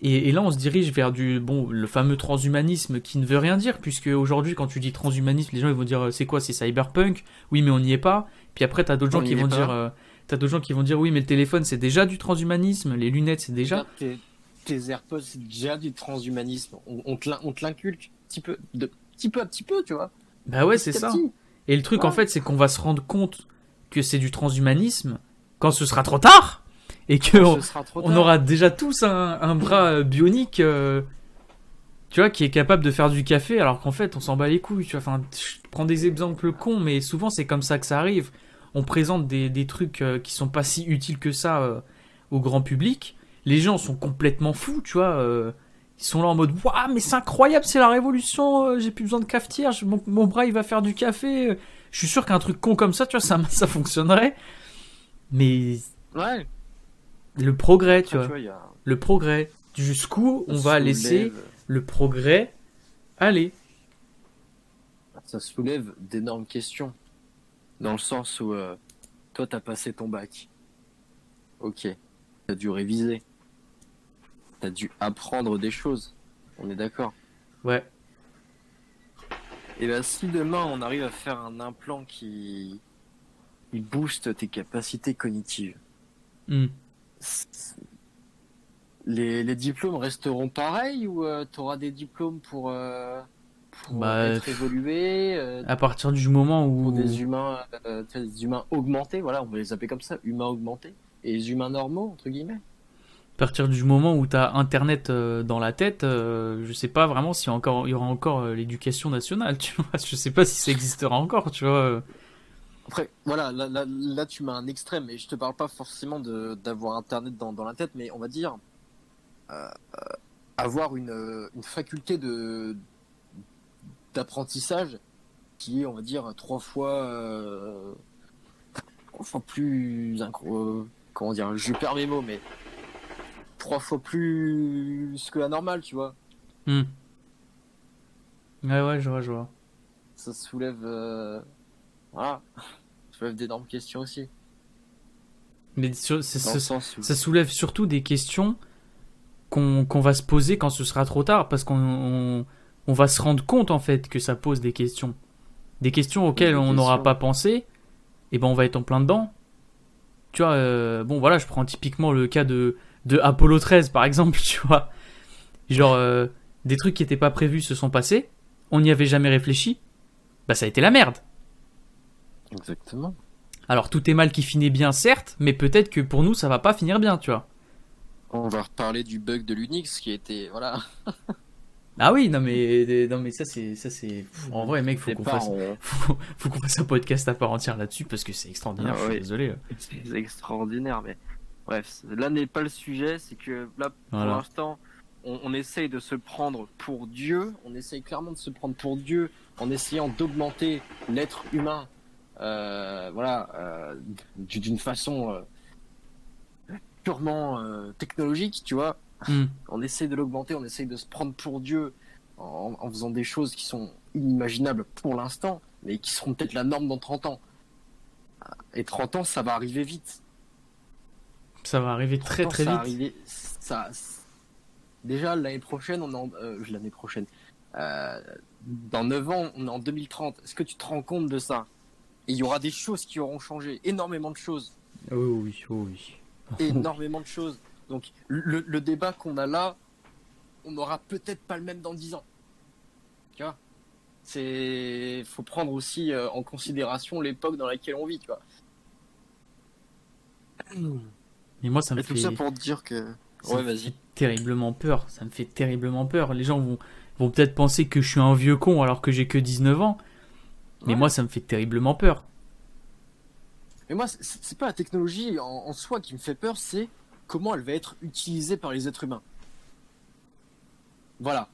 Et, et là, on se dirige vers du bon, le fameux transhumanisme qui ne veut rien dire, puisque aujourd'hui, quand tu dis transhumanisme, les gens ils vont dire euh, c'est quoi, c'est cyberpunk? Oui, mais on n'y est pas. Puis après, t'as d'autres gens qui vont pas. dire, euh, t'as d'autres gens qui vont dire oui, mais le téléphone c'est déjà du transhumanisme, les lunettes c'est déjà. Tes, tes AirPods, c'est déjà du transhumanisme. On, on te l'inculque petit peu, de petit peu à petit peu, tu vois. Bah ouais, c'est ça. petit. Et le truc Ouais. en fait, c'est qu'on va se rendre compte que c'est du transhumanisme quand ce sera trop tard et que on- aura déjà tous un, un bras euh, bionique, euh, tu vois, qui est capable de faire du café, alors qu'en fait, on s'en bat les couilles. Tu vois, enfin, je prends des exemples cons, mais souvent c'est comme ça que ça arrive. On présente des, des trucs euh, qui sont pas si utiles que ça euh, au grand public. Les gens sont complètement fous, tu vois. ils sont là en mode Waouh, mais c'est incroyable, c'est la révolution, j'ai plus besoin de cafetière, mon bras il va faire du café. Je suis sûr qu'un truc con comme ça, tu vois, ça, *laughs* ça fonctionnerait. Mais Ouais. Le progrès, tu vois il y a- le progrès. Jusqu'où on va soulève- laisser le progrès aller. Ça soulève d'énormes questions. Dans le sens où, euh, toi, t'as passé ton bac. Ok. T'as dû réviser. T'as dû apprendre des choses. On est d'accord. Ouais. Et ben, si demain on arrive à faire un implant qui, qui booste tes capacités cognitives, Hmm. Les, les diplômes resteront pareils ou tu auras des diplômes pour, euh, pour Bah, être euh, À partir du moment où. pour des humains, euh, tu des humains augmentés, voilà, on va les appeler comme ça, humains augmentés, et les humains normaux entre guillemets. À partir du moment où t'as internet euh, dans la tête, euh, je sais pas vraiment s'il y, aura encore euh, l'éducation nationale, *laughs* tu vois. Je sais pas si ça existera encore, tu vois. Après, voilà, là, là, là, tu mets un extrême, et je te parle pas forcément de d'avoir internet dans, dans la tête, mais on va dire euh, euh, avoir une, euh, une faculté de d'apprentissage qui est, on va dire, trois fois euh, trois fois plus euh, comment dire, je perds mes mots, mais trois fois plus que la normale, tu vois. Hmm. Ouais, ouais, je vois, je vois. Ça soulève, voilà, soulève d'énormes questions aussi. Mais sur- où ça soulève surtout des questions qu'on va se poser quand ce sera trop tard, parce qu'on on, on va se rendre compte en fait que ça pose des questions. Des questions auxquelles Des on n'aura pas pensé, et ben on va être en plein dedans. Tu vois, euh, bon voilà, je prends typiquement le cas de, de Apollo 13 par exemple, *laughs* tu vois. Genre, euh, des trucs qui n'étaient pas prévus se sont passés, on n'y avait jamais réfléchi, bah ça a été la merde. Exactement. Alors tout est mal qui finit bien, certes, mais peut-être que pour nous ça va pas finir bien, tu vois. On va reparler du bug de l'Unix qui était voilà. *laughs* Ah oui, non mais non mais ça c'est ça c'est en vrai mec faut qu'on fasse *laughs* faut, faut qu'on fasse un podcast à part entière là-dessus parce que c'est extraordinaire. Ah je suis oui. désolé. *laughs* C'est extraordinaire, mais Bref, là n'est pas le sujet, c'est que là, pour Voilà. l'instant, on, on essaye de se prendre pour Dieu, on essaye clairement de se prendre pour Dieu en essayant d'augmenter l'être humain, voilà, euh, d'une façon euh, purement euh, technologique, tu vois. Hmm. On essaye de l'augmenter, on essaye de se prendre pour Dieu en, en faisant des choses qui sont inimaginables pour l'instant, mais qui seront peut-être la norme dans 30 ans. Et 30 ans, ça va arriver vite. Ça va arriver très très ça vite. arrivait, ça, déjà l'année prochaine, on en, euh, l'année prochaine, euh, dans 9 ans, on est en 2030. Est-ce que tu te rends compte de ça? Et il y aura des choses qui auront changé, énormément de choses, Oui, oui, oui. énormément de choses. Donc le, le débat qu'on a là, on n'aura peut-être pas le même dans 10 ans. Tu vois? C'est, faut prendre aussi euh, en considération l'époque dans laquelle on vit, tu vois. Mais moi, ça me Et tout fait, ça pour te dire que. ça Ouais, vas-y. fait terriblement peur. Ça me fait terriblement peur. Les gens vont, vont peut-être penser que je suis un vieux con alors que j'ai que 19 ans. Mais Ouais. moi, ça me fait terriblement peur. Mais moi, c'est- pas la technologie en, en soi qui me fait peur, c'est comment elle va être utilisée par les êtres humains. Voilà.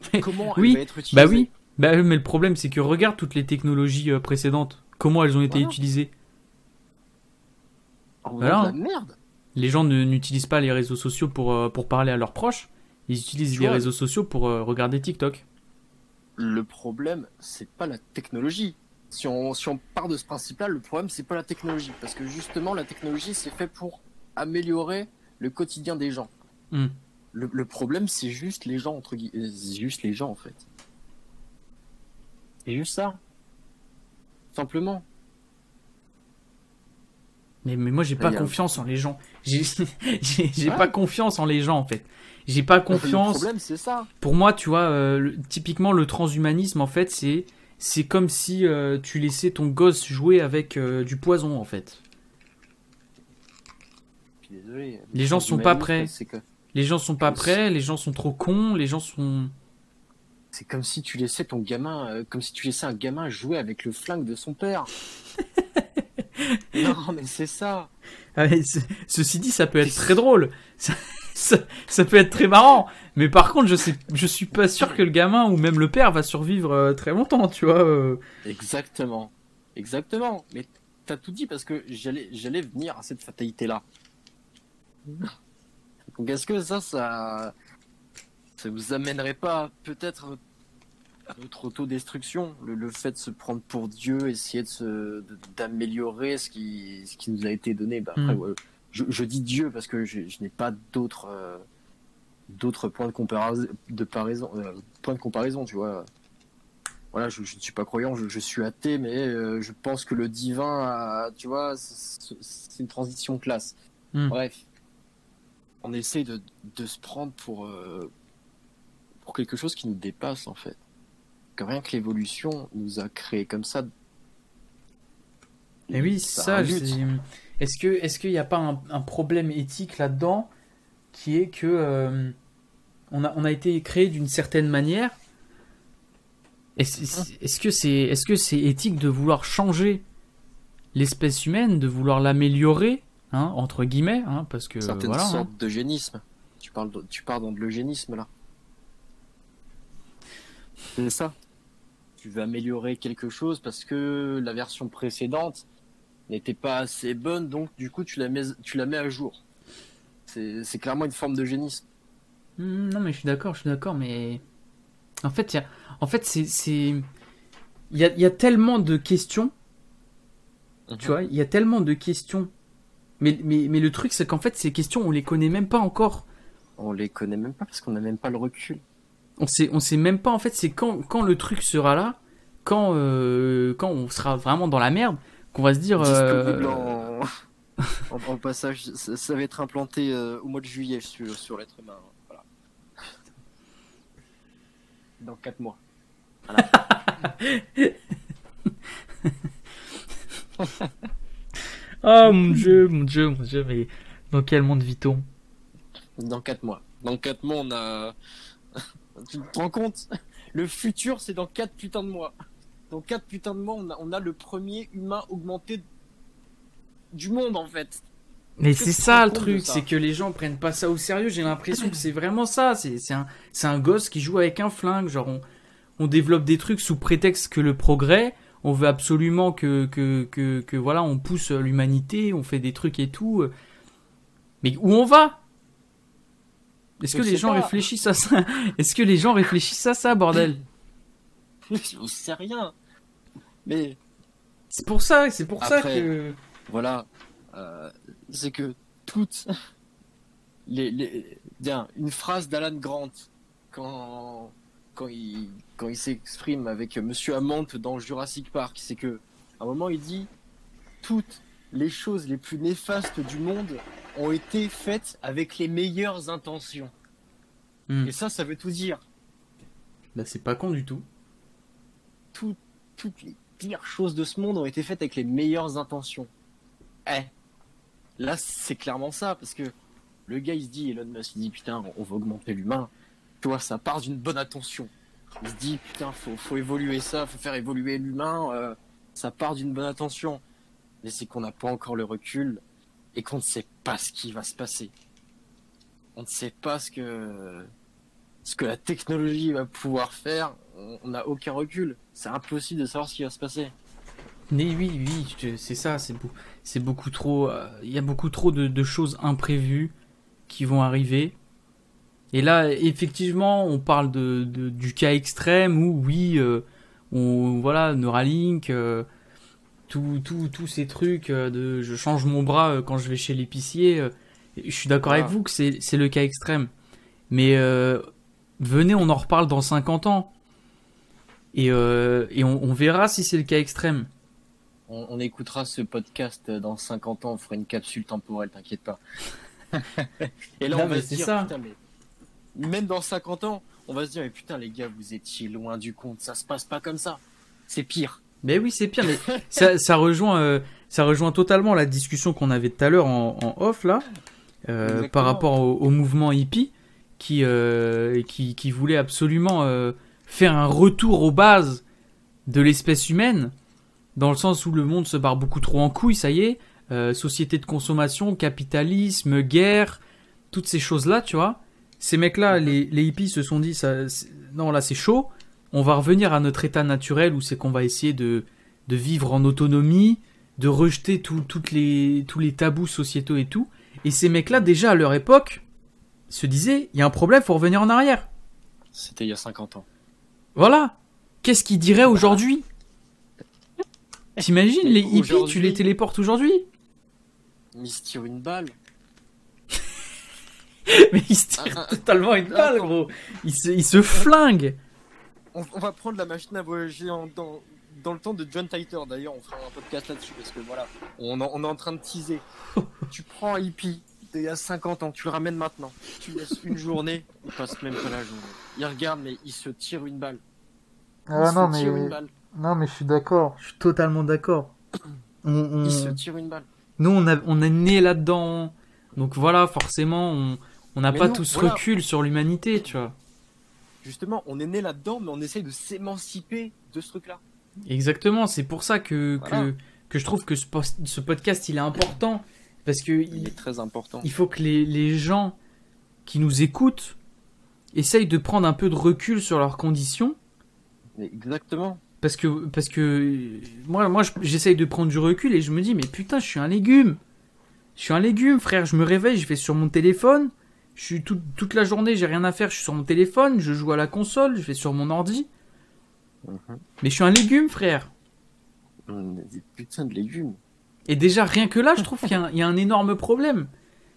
*laughs* Comment Oui, elle va être utilisée Bah oui. Bah, mais le problème, c'est que regarde toutes les technologies euh, précédentes. Comment elles ont été Voilà. utilisées. Voilà. merde. Les gens ne- n'utilisent pas les réseaux sociaux pour, euh, pour parler à leurs proches. Ils utilisent les réseaux sociaux pour euh, regarder TikTok. Le problème, c'est pas la technologie. Si on, si on part de ce principe-là, le problème, c'est pas la technologie. Parce que justement, la technologie, c'est fait pour améliorer le quotidien des gens. Hmm. Le, le problème, c'est juste les gens, entre guillemets. C'est juste les gens, en fait. C'est juste ça. Simplement. Mais, mais moi, j'ai pas confiance en les gens. J'ai *laughs* j'ai- j'ai Ouais. pas confiance en les gens, en fait. J'ai pas Le confiance. problème, c'est ça. Pour moi, tu vois, euh, le- typiquement, le transhumanisme, en fait, c'est c'est comme si euh, tu laissais ton gosse jouer avec euh, du poison, en fait. Puis désolé. Les gens sont pas prêts. Que Les gens sont pas prêts, les gens sont trop cons, les gens sont. c'est comme si tu laissais ton gamin, euh, comme si tu laissais un gamin jouer avec le flingue de son père. *laughs* non, mais c'est ça. Ah, mais ceci dit, ça peut être très drôle. Ça, ça- ça peut être très marrant. Mais par contre, je sais, je suis pas sûr que le gamin ou même le père va survivre euh, très longtemps, tu vois. euh. Exactement. Exactement. Mais t'as tout dit parce que j'allais, j'allais venir à cette fatalité-là. Donc est-ce que ça, ça, ça vous amènerait pas peut-être à notre autodestruction, le, le fait de se prendre pour Dieu, essayer de se, de- d'améliorer ce qui, ce qui nous a été donné? Bah, après, Mm. ouais, je, je dis Dieu parce que je, je n'ai pas d'autres, euh, d'autres points de comparaison, de comparaison, euh, points de comparaison, tu vois voilà, je, je ne suis pas croyant, je, je suis athée, mais euh, je pense que le divin, a- tu vois, c'est c'est une transition classe. Hmm. Bref, on essaie de, de se prendre pour, euh, pour quelque chose qui nous dépasse, en fait. Que rien que l'évolution nous a créé comme ça. Et oui, Ça ça. Est-ce que, est-ce qu'il n'y a pas un, un problème éthique là-dedans, qui est que euh, on a, on a été créé d'une certaine manière? Est-ce que c'est, est-ce que c'est éthique de vouloir changer l'espèce humaine, de vouloir l'améliorer, hein, entre guillemets, hein, parce que Certaines voilà. hein. sortes d'eugénisme. Tu parles, de- tu pars dans de l'eugénisme, là. C'est ça. Tu veux améliorer quelque chose parce que la version précédente n'était pas assez bonne, donc du coup tu la mets, tu la mets à jour. C'est clairement une forme d'eugénisme. Hmm, Non, mais je suis d'accord, je suis d'accord, mais en fait, il y a... en fait, c'est, il y a, y a tellement de questions, tu vois, il y a tellement de questions, mais, mais, mais le truc, c'est qu'en fait, ces questions, on les connaît même pas encore. On les connaît même pas parce qu'on n'a même pas le recul. On sait, on sait même pas, en fait, c'est quand, quand le truc sera là, quand, euh, quand on sera vraiment dans la merde, qu'on va se dire. euh, en... *laughs* en, en passage, ça, ça va être implanté euh, au mois de juillet sur, sur l'être humain. Voilà. Dans 4 mois. *laughs* Oh mon dieu, mon dieu, mon dieu, mais dans quel monde vit-on? Dans 4 mois. Dans 4 mois, on a. *laughs* tu te rends compte? Le futur, c'est dans 4 putains de mois. Dans 4 putains de mois, on a, on a le premier humain augmenté du monde, en fait. Mais c'est ça le truc, c'est que les gens prennent pas ça au sérieux. J'ai l'impression que c'est vraiment ça. C'est un, c'est un gosse qui joue avec un flingue. Genre, on, on développe des trucs sous prétexte que le progrès, on veut absolument que, que, que, que voilà, on pousse l'humanité, on fait des trucs et tout. Mais où on va? Est-ce que les gens pas. réfléchissent à ça? *laughs* Est-ce que les gens réfléchissent à ça, bordel? Je sais rien. Mais C'est pour ça, c'est pour ça que. voilà, euh, c'est que toutes *laughs* les, les bien une phrase d'Alan Grant quand quand il quand il s'exprime avec Monsieur Hammond dans Jurassic Park, c'est que à un moment il dit toutes les choses les plus néfastes du monde ont été faites avec les meilleures intentions. Hmm. Et ça, ça veut tout dire. Bah, c'est pas con du tout. Tout- toutes les pires choses de ce monde ont été faites avec les meilleures intentions. Eh, là, c'est clairement ça, parce que le gars, il se dit, Elon Musk, il dit, putain, on va augmenter l'humain. Tu vois, ça part d'une bonne intention. Il se dit, putain, faut, faut évoluer ça, faut faire évoluer l'humain. euh, ça part d'une bonne intention. Mais c'est qu'on n'a pas encore le recul et qu'on ne sait pas ce qui va se passer. On ne sait pas ce que, ce que la technologie va pouvoir faire. On n'a aucun recul. C'est impossible de savoir ce qui va se passer. Mais oui, oui, c'est ça, c'est beau, c'est beaucoup trop. euh, Il y a beaucoup trop de, de choses imprévues qui vont arriver. Et là, effectivement, on parle de, de- du cas extrême où, oui, euh, on, voilà, Neuralink, euh, tout- tout- tous ces trucs euh, de je change mon bras quand je vais chez l'épicier. je suis d'accord avec vous que c'est c'est le cas extrême. Mais venez, on en reparle dans 50 ans. Et, euh, et on, on verra si c'est le cas extrême. On, on écoutera ce podcast dans 50 ans, on fera une capsule temporelle, t'inquiète pas. *laughs* Et là, Non, on va se dire, ça. putain, mais même dans 50 ans, on va se dire, mais putain, les gars, vous étiez loin du compte, ça se passe pas comme ça. C'est pire. Mais oui, c'est pire. Mais ça, ça rejoint, euh, ça rejoint totalement la discussion qu'on avait tout à l'heure en, en off là, euh, par rapport au, au mouvement hippie qui, euh, qui, qui voulait absolument faire un retour aux bases de l'espèce humaine, dans le sens où le monde se barre beaucoup trop en couille. Ça y est, euh, société de consommation, capitalisme, guerre, toutes ces choses là, tu vois. Ces mecs-là, les, les hippies se sont dit, ça, non là c'est chaud. On va revenir à notre état naturel où c'est qu'on va essayer de, de vivre en autonomie, de rejeter tout- toutes les, tous les tabous sociétaux et tout. Et ces mecs-là, déjà à leur époque, se disaient, il y a un problème, faut revenir en arrière. C'était il y a 50 ans. Voilà. Qu'est-ce qu'ils diraient aujourd'hui? T'imagines, Mais les hippies, tu les téléportes aujourd'hui? *laughs* Mais il se tire une balle. Mais ils se tirent Ah, ah, totalement une balle, gros. Ils se, ils se flinguent. On, on va prendre la machine à voyager en- dans, dans le temps de John Titor. D'ailleurs, on fera un podcast là-dessus parce que voilà, on, en- on est en train de teaser. *laughs* tu prends un hippie d'il y a 50 ans, tu le ramènes maintenant. Tu laisses une journée, il passe même pas la journée. Il regarde, mais il se tire une balle. Il Ah se non, mais, une balle. non, mais je suis d'accord. Je suis totalement d'accord. On, on- Il se tire une balle. Nous, on, a, on est né là-dedans. Donc voilà, forcément, on n'a pas tout ce voilà. recul sur l'humanité, tu vois. Justement, on est né là-dedans, mais on essaye de s'émanciper de ce truc-là. Exactement, c'est pour ça que, Voilà. que, que je trouve que ce, ce podcast, il est important. Parce que Il il, est très important. il faut que les, les gens qui nous écoutent essayent de prendre un peu de recul sur leurs conditions. Exactement. Parce que, parce que moi, moi je- j'essaye de prendre du recul et je me dis, mais putain, je suis un légume. Je suis un légume, frère. Je me réveille, je vais sur mon téléphone. Je suis tout- toute la journée, j'ai rien à faire, je suis sur mon téléphone, je joue à la console, je vais sur mon ordi. Mhm. Mais je suis un légume, frère. Des putains de légumes. Et déjà, rien que là, je trouve qu'il y, a un- il y a un énorme problème.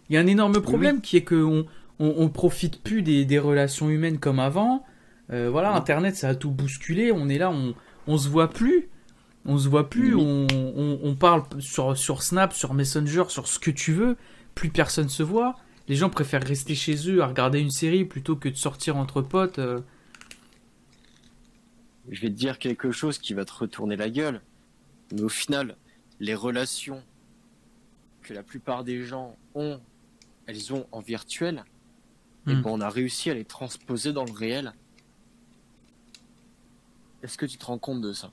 Il y a un énorme problème qui est qu'on on, on profite plus des, des relations humaines comme avant. Euh, voilà, Oui. Internet, ça a tout bousculé. On est là, on, on se voit plus. On se voit plus. Oui. On, on, on parle sur, sur Snap, sur Messenger, sur ce que tu veux. Plus personne se voit. Les gens préfèrent rester chez eux à regarder une série plutôt que de sortir entre potes. euh. je vais te dire quelque chose qui va te retourner la gueule. Mais au final, les relations que la plupart des gens ont, elles ont en virtuel, et Hmm. ben on a réussi à les transposer dans le réel. Est-ce que tu te rends compte de ça?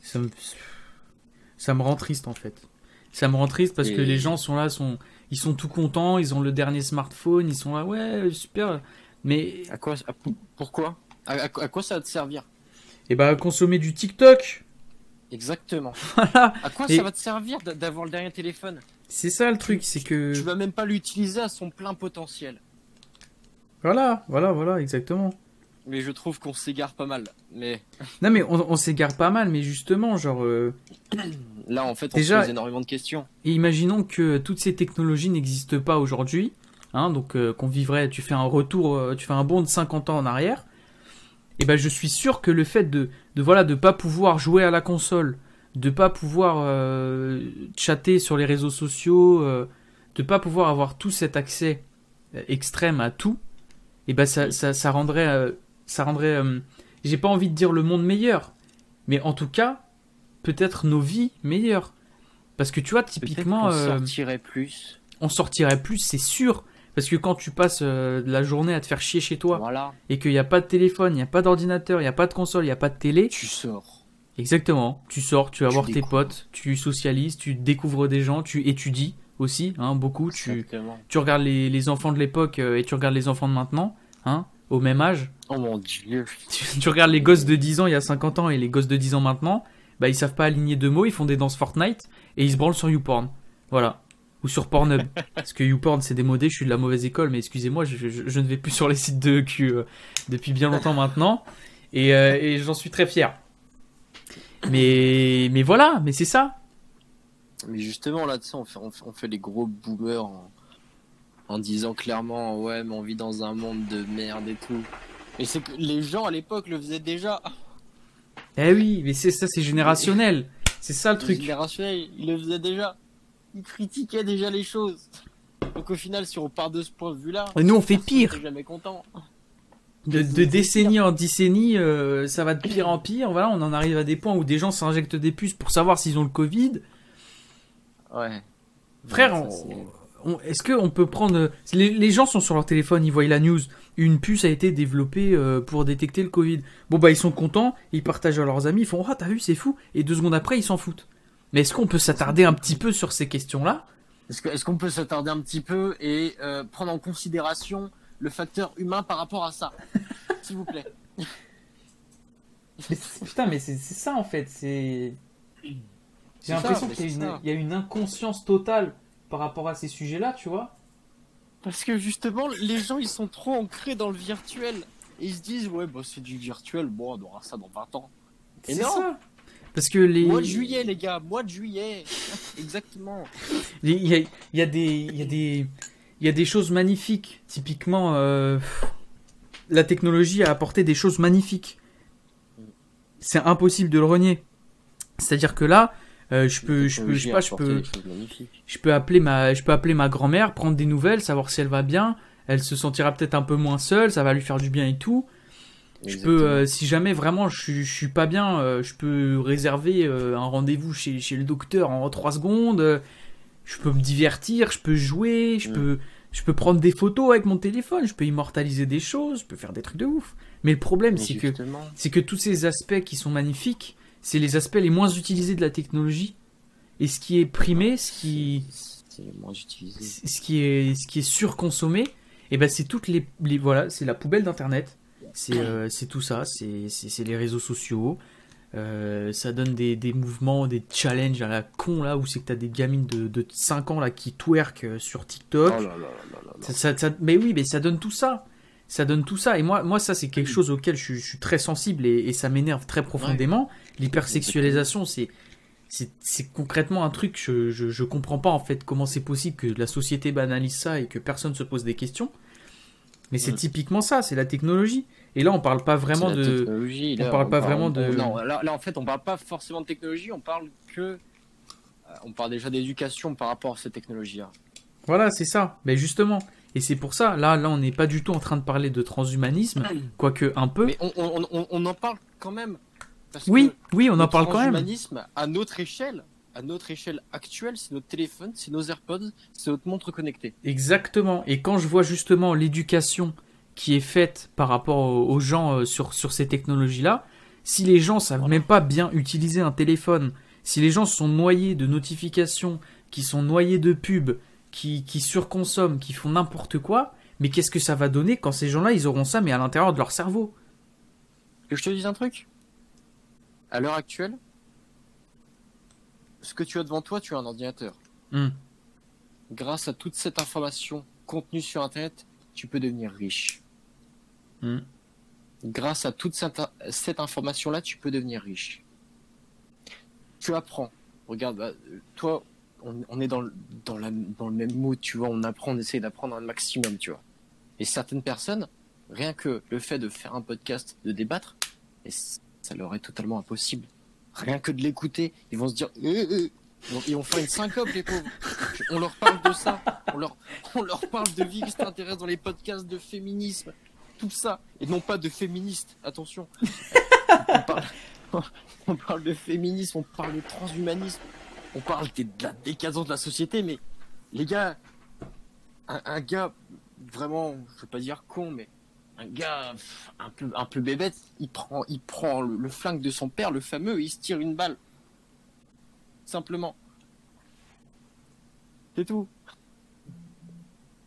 Ça me, ça me rend triste en fait. Ça me rend triste parce que les gens sont là, sont, ils sont tout contents, ils ont le dernier smartphone, ils sont là, ouais, super. Mais, À quoi à- Pourquoi? À, quoi ça va te servir? Et bah, consommer du TikTok. Exactement. *laughs* Voilà. À quoi Et- ça va te servir d'a- d'avoir le dernier téléphone? C'est ça le truc, c'est que. Tu vas même pas l'utiliser à son plein potentiel. Voilà, voilà, voilà, exactement. Mais je trouve qu'on s'égare pas mal. Mais *laughs* Non, mais on, on s'égare pas mal, mais justement, genre. euh, *clears throat* là, en fait, on Déjà- se pose énormément de questions. Et imaginons que toutes ces technologies n'existent pas aujourd'hui, hein, donc euh, qu'on vivrait, tu fais un retour, euh, tu fais un bond de 50 ans en arrière, et ben je suis sûr que le fait de, de voilà de pas pouvoir jouer à la console, de pas pouvoir euh, chatter sur les réseaux sociaux, euh, de pas pouvoir avoir tout cet accès euh, extrême à tout, et ben ça, ça, ça rendrait, euh, ça rendrait, j'ai pas envie de dire le monde meilleur, mais en tout cas peut-être nos vies meilleures. Parce que tu vois, typiquement, euh, sortirait plus. on sortirait plus, c'est sûr. Parce que quand tu passes euh, la journée à te faire chier chez toi Voilà, et qu'il n'y a pas de téléphone, il n'y a pas d'ordinateur, il n'y a pas de console, il n'y a pas de télé, tu sors. exactement, tu sors, tu vas Tu voir tes potes, tu socialises, tu découvres des gens, tu étudies aussi, hein, beaucoup. Tu, regardes les, les enfants de l'époque euh, et tu regardes les enfants de maintenant, hein, au même âge. Oh mon dieu. Tu, tu regardes les gosses de 10 ans il y a 50 ans et les gosses de 10 ans maintenant, bah ils savent pas aligner deux mots, ils font des danses Fortnite et ils se branlent sur YouPorn. Voilà. Ou sur Pornhub. *laughs* Parce que YouPorn c'est démodé, je suis de la mauvaise école, mais excusez-moi, je, je- je ne vais plus sur les sites de cul euh, depuis bien longtemps maintenant. Et, euh, et j'en suis très fier. Mais, mais voilà, mais c'est ça. Mais justement, là, tu sais, on fait, on fait, on fait les gros boomers en, en disant clairement, ouais, mais on vit dans un monde de merde et tout. Mais c'est que les gens à l'époque le faisaient déjà. Eh oui, mais c'est ça, c'est générationnel. C'est ça le truc. générationnels, ils le faisaient déjà. Ils critiquaient déjà les choses. Donc au final, si on part de ce point de vue-là, Et nous on fait pire. n'est jamais content. De, de décennie en décennie, euh, ça va de pire en pire. Voilà, on en arrive à des points où des gens s'injectent des puces pour savoir s'ils ont le Covid. Ouais. Frère, Ouais, on- est-ce qu'on peut prendre... Les, les gens sont sur leur téléphone, ils voient la news. Une puce a été développée euh, pour détecter le Covid. Bon bah ils sont contents, ils partagent à leurs amis, ils font « Ah t'as vu, c'est fou !» Et deux secondes après, ils s'en foutent. Mais est-ce qu'on peut s'attarder un petit peu sur ces questions-là Est-ce qu'on peut s'attarder un petit peu et euh, prendre en considération le facteur humain par rapport à ça? *laughs* S'il vous plaît. Mais Putain, mais c'est ça en fait, c'est... J'ai l'impression qu'il y, a une- c'est ça. il y a une inconscience totale par rapport à ces sujets-là, tu vois Parce que justement, les gens, ils sont trop ancrés dans le virtuel. Et ils se disent, ouais, bah c'est du virtuel, bon, on aura ça dans 20 ans. Et C'est non. ça Parce que les... Mois de juillet, les gars, mois de juillet. *laughs* Exactement. Il y a, il y a des, il y a des, il y a des choses magnifiques. Typiquement, euh, la technologie a apporté des choses magnifiques. C'est impossible de le renier. C'est-à-dire que là, euh, je peux, je peux, je sais pas, je peux, je peux appeler ma, je peux appeler ma grand-mère, prendre des nouvelles, savoir si elle va bien. Elle se sentira peut-être un peu moins seule, ça va lui faire du bien et tout. Je peux, euh, si jamais vraiment je, suis- je suis pas bien, euh, je peux réserver euh, un rendez-vous chez, chez le docteur en 3 secondes. je peux me divertir, je peux jouer, je Mm. peux, je peux prendre des photos avec mon téléphone, je peux immortaliser des choses, je peux faire des trucs de ouf. Mais le problème, c'est que, c'est que tous ces aspects qui sont magnifiques, c'est les aspects les moins utilisés de la technologie. Et ce qui est primé, ce qui, moins utilisé. ce qui est, ce qui est surconsommé, et ben c'est toutes les, les- voilà, c'est la poubelle d'internet. C'est euh, tout ça, c'est les réseaux sociaux. Euh, ça donne des, des mouvements, des challenges à la con là où c'est que t'as des gamines de, de 5 ans là qui twerk euh, sur TikTok. Oh là là là là là. Ça- ça- ça- mais oui, mais ça donne tout ça. Ça donne tout ça. Et moi, moi ça, c'est quelque chose auquel je, suis- je suis très sensible et, et ça m'énerve très profondément. L'hypersexualisation, c'est. Concrètement un truc, je, je, je comprends pas en fait comment c'est possible que la société banalise ça et que personne se pose des questions. Mais c'est typiquement ça, c'est la technologie. Et là, on parle pas vraiment de. technologie, on là, parle pas vraiment de- Non, là, là, en fait, on parle pas forcément de technologie, on parle que. euh, On parle déjà d'éducation par rapport à ces technologies-là. Voilà, c'est ça. Mais justement. Et c'est pour ça, là, là, on n'est pas du tout en train de parler de transhumanisme, *clears throat* quoique un peu. Mais on, on, on, on en parle quand même. Parce Oui, que oui, on en le parle quand même. transhumanisme, à notre échelle, à notre échelle actuelle, c'est notre téléphone, c'est nos AirPods, c'est notre montre connectée. Exactement. Et quand je vois justement l'éducation qui est faite par rapport aux, gens euh, sur, sur ces technologies-là, si les gens savent même pas bien utiliser un téléphone, si les gens sont noyés de notifications, qui sont noyés de pubs, qui, qui surconsomment, qui font n'importe quoi. Mais qu'est-ce que ça va donner quand ces gens-là, ils auront ça, mais à l'intérieur de leur cerveau? Que je te dise un truc À l'heure actuelle, ce que tu as devant toi, tu as un ordinateur. Hmm. Grâce à toute cette information contenue sur Internet, tu peux devenir riche. Hmm. Grâce à toute cette, information-là, tu peux devenir riche. Tu apprends. Regarde, bah, toi, on, est dans le, dans, le même mood, tu vois. On apprend, on essaie d'apprendre un maximum, tu vois. Et certaines personnes, rien que le fait de faire un podcast, de débattre, et ça leur est totalement impossible. Rien que de l'écouter, ils vont se dire, Euh, euh. Ils vont faire une syncope, les pauvres. On leur parle de ça, on leur, on leur parle de vie extraterrestre dans les podcasts de féminisme, tout ça, et non pas de féministes, attention. *laughs* On parle, on parle de féminisme, on parle de transhumanisme, on parle de la décadence de la société, mais les gars, un, un gars vraiment, je veux pas dire con, mais un gars un peu, un peu bébête, il prend, il prend le, le flingue de son père, le fameux, et il se tire une balle. Simplement. C'est tout.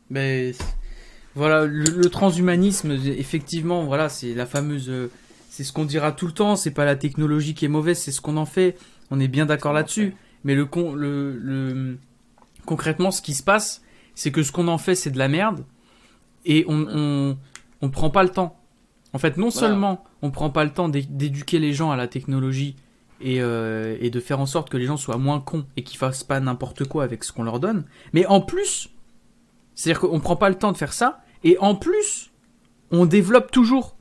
Mais voilà, le, le transhumanisme, effectivement, voilà, c'est la fameuse. euh, C'est ce qu'on dira tout le temps. C'est pas la technologie qui est mauvaise, c'est ce qu'on en fait. On est bien d'accord là-dessus. Mais le, con, le, le concrètement, ce qui se passe, c'est que ce qu'on en fait, c'est de la merde, et on, on, on prend pas le temps. En fait, non Voilà. seulement on prend pas le temps d'é- d'éduquer les gens à la technologie et, euh, et de faire en sorte que les gens soient moins cons et qu'ils fassent pas n'importe quoi avec ce qu'on leur donne, mais en plus, c'est-à-dire qu'on prend pas le temps de faire ça, et en plus, on développe toujours.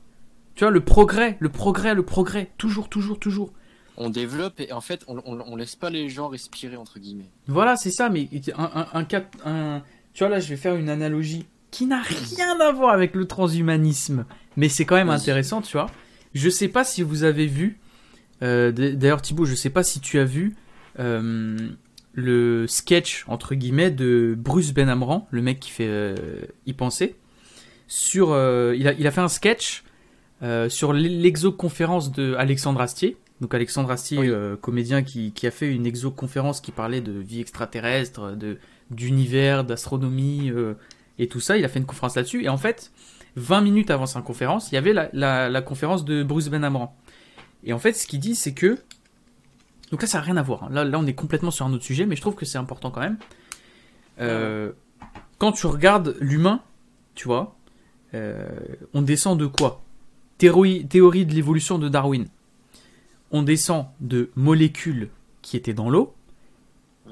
Tu vois, le progrès, le progrès, le progrès, toujours, toujours, toujours. On développe et en fait, on, on, on laisse pas les gens respirer, entre guillemets. Voilà, c'est ça, mais un, un, un cap, un, tu vois, là, je vais faire une analogie qui n'a rien à voir avec le transhumanisme, mais c'est quand même intéressant, tu vois. Je sais pas si vous avez vu, euh, d'ailleurs, Thibaut, je sais pas si tu as vu euh, le sketch, entre guillemets, de Bruce Benamran, le mec qui fait euh, y penser, sur, euh, il, a, il a fait un sketch euh, sur l'exoconférence de Alexandre Astier. Donc Alexandre Astier, Oui. euh, comédien qui, qui a fait une exoconférence qui parlait de vie extraterrestre, de d'univers, d'astronomie euh, et tout ça. Il a fait une conférence là-dessus. Et en fait, 20 minutes avant sa conférence, il y avait la, la, la conférence de Bruce Benamran. Et en fait, ce qu'il dit, c'est que... Donc là, ça n'a rien à voir. hein. Là, là, on est complètement sur un autre sujet, mais je trouve que c'est important quand même. Euh, quand tu regardes l'humain, tu vois, on descend de quoi? Théorie, théorie de l'évolution de Darwin. On descend de molécules qui étaient dans l'eau,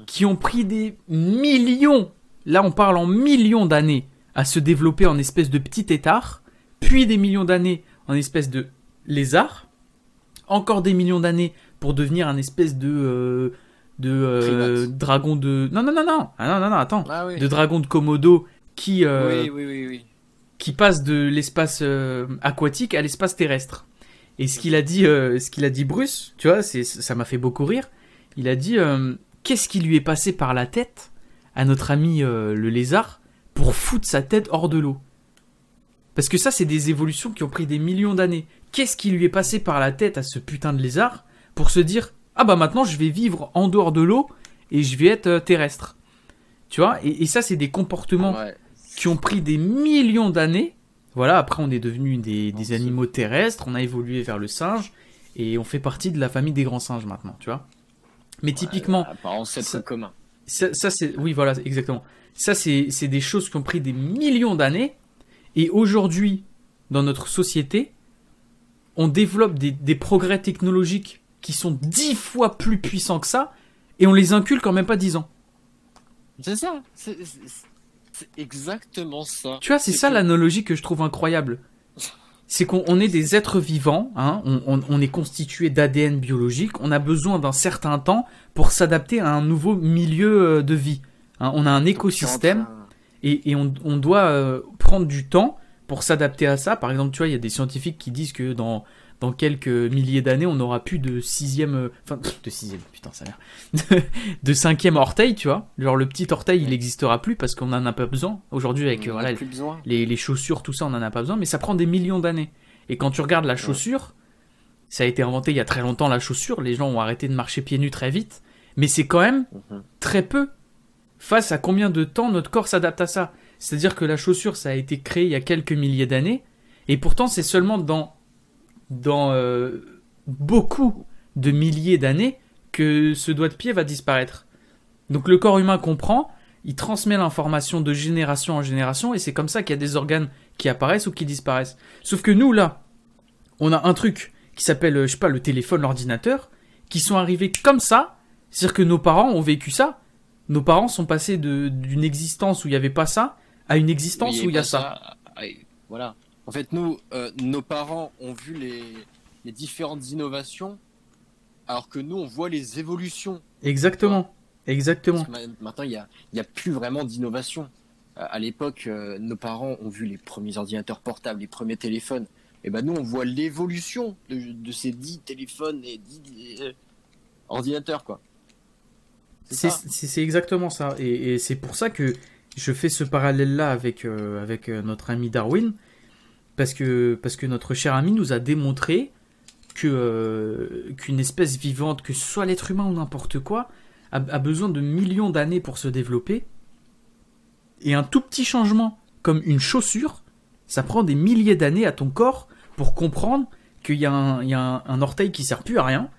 qui ont pris des millions, là on parle en millions d'années, à se développer en espèce de petit étard, puis des millions d'années en espèce de lézard, encore des millions d'années pour devenir un espèce de euh, de euh, dragon de non non non non ah non non non attends Ah oui. de dragon de Komodo qui euh, Oui, oui, oui, oui. Qui passe de l'espace euh, aquatique à l'espace terrestre. Et ce qu'il a dit, euh, ce qu'il a dit Bruce, tu vois, ça m'a fait beaucoup rire. Il a dit, euh, qu'est-ce qui lui est passé par la tête à notre ami le lézard pour foutre sa tête hors de l'eau? Parce que ça, c'est des évolutions qui ont pris des millions d'années. Qu'est-ce qui lui est passé par la tête à ce putain de lézard pour se dire, ah bah maintenant je vais vivre en dehors de l'eau et je vais être terrestre? Tu vois? Et, ça, c'est des comportements. Qui ont pris des millions d'années. Voilà, après on est devenu des, animaux terrestres, on a évolué vers le singe, et on fait partie de la famille des grands singes maintenant, tu vois. Mais typiquement, ancêtre ça- commun. ça, ça, c'est... Oui, voilà, exactement. Ça, c'est, c'est des choses qui ont pris des millions d'années, et aujourd'hui, dans notre société, on développe des, des progrès technologiques qui sont dix fois plus puissants que ça, et on les inculque en même pas dix ans. C'est ça. C'est exactement ça. Tu vois, c'est ça que- l'analogie que je trouve incroyable. C'est qu'on on est des êtres vivants, hein, on, on- on est constitué d'ADN biologique, on a besoin d'un certain temps pour s'adapter à un nouveau milieu euh, de vie. hein. on a un écosystème et, et on, on doit euh, prendre du temps pour s'adapter à ça. Par exemple, tu vois, il y a des scientifiques qui disent que dans, dans quelques milliers d'années, on n'aura plus de sixième, euh, enfin, de sixième, putain, ça a l'air, *laughs* de cinquième orteil, tu vois. Genre, le petit orteil, il n'existera plus parce qu'on en a pas besoin. Aujourd'hui, avec, on voilà, les chaussures, tout ça, on en a pas besoin, mais ça prend des millions d'années. Et quand tu regardes la chaussure, ça a été inventé il y a très longtemps, la chaussure, les gens ont arrêté de marcher pieds nus très vite, mais c'est quand même Mhm. très peu face à combien de temps notre corps s'adapte à ça? C'est-à-dire que la chaussure, ça a été créé il y a quelques milliers d'années, et pourtant c'est seulement dans, dans euh, beaucoup de milliers d'années que ce doigt de pied va disparaître. Donc le corps humain comprend, il transmet l'information de génération en génération, et c'est comme ça qu'il y a des organes qui apparaissent ou qui disparaissent. Sauf que nous, là, on a un truc qui s'appelle, je sais pas, le téléphone, l'ordinateur, qui sont arrivés comme ça, c'est-à-dire que nos parents ont vécu ça. Nos parents sont passés d'une existence où il n'y avait pas ça à une existence où il y a ça. Ah, voilà. En fait, nous, euh, nos parents ont vu les, les, différentes innovations, alors que nous, on voit les évolutions. Exactement. Exactement. maintenant, il n'y a, y a plus vraiment d'innovation. Euh, à l'époque, euh, nos parents ont vu les premiers ordinateurs portables, les premiers téléphones. Et ben nous, on voit l'évolution de, de, ces dix téléphones et dix ordinateurs, quoi. C'est exactement ça. Et, c'est pour ça que je fais ce parallèle-là avec, avec notre ami Darwin. Parce que, parce que notre cher ami nous a démontré que euh, qu'une espèce vivante, que ce soit l'être humain ou n'importe quoi, a, besoin de millions d'années pour se développer. Et un tout petit changement, comme une chaussure, ça prend des milliers d'années à ton corps pour comprendre qu'il y a, un, y a un, un, orteil qui sert plus à rien,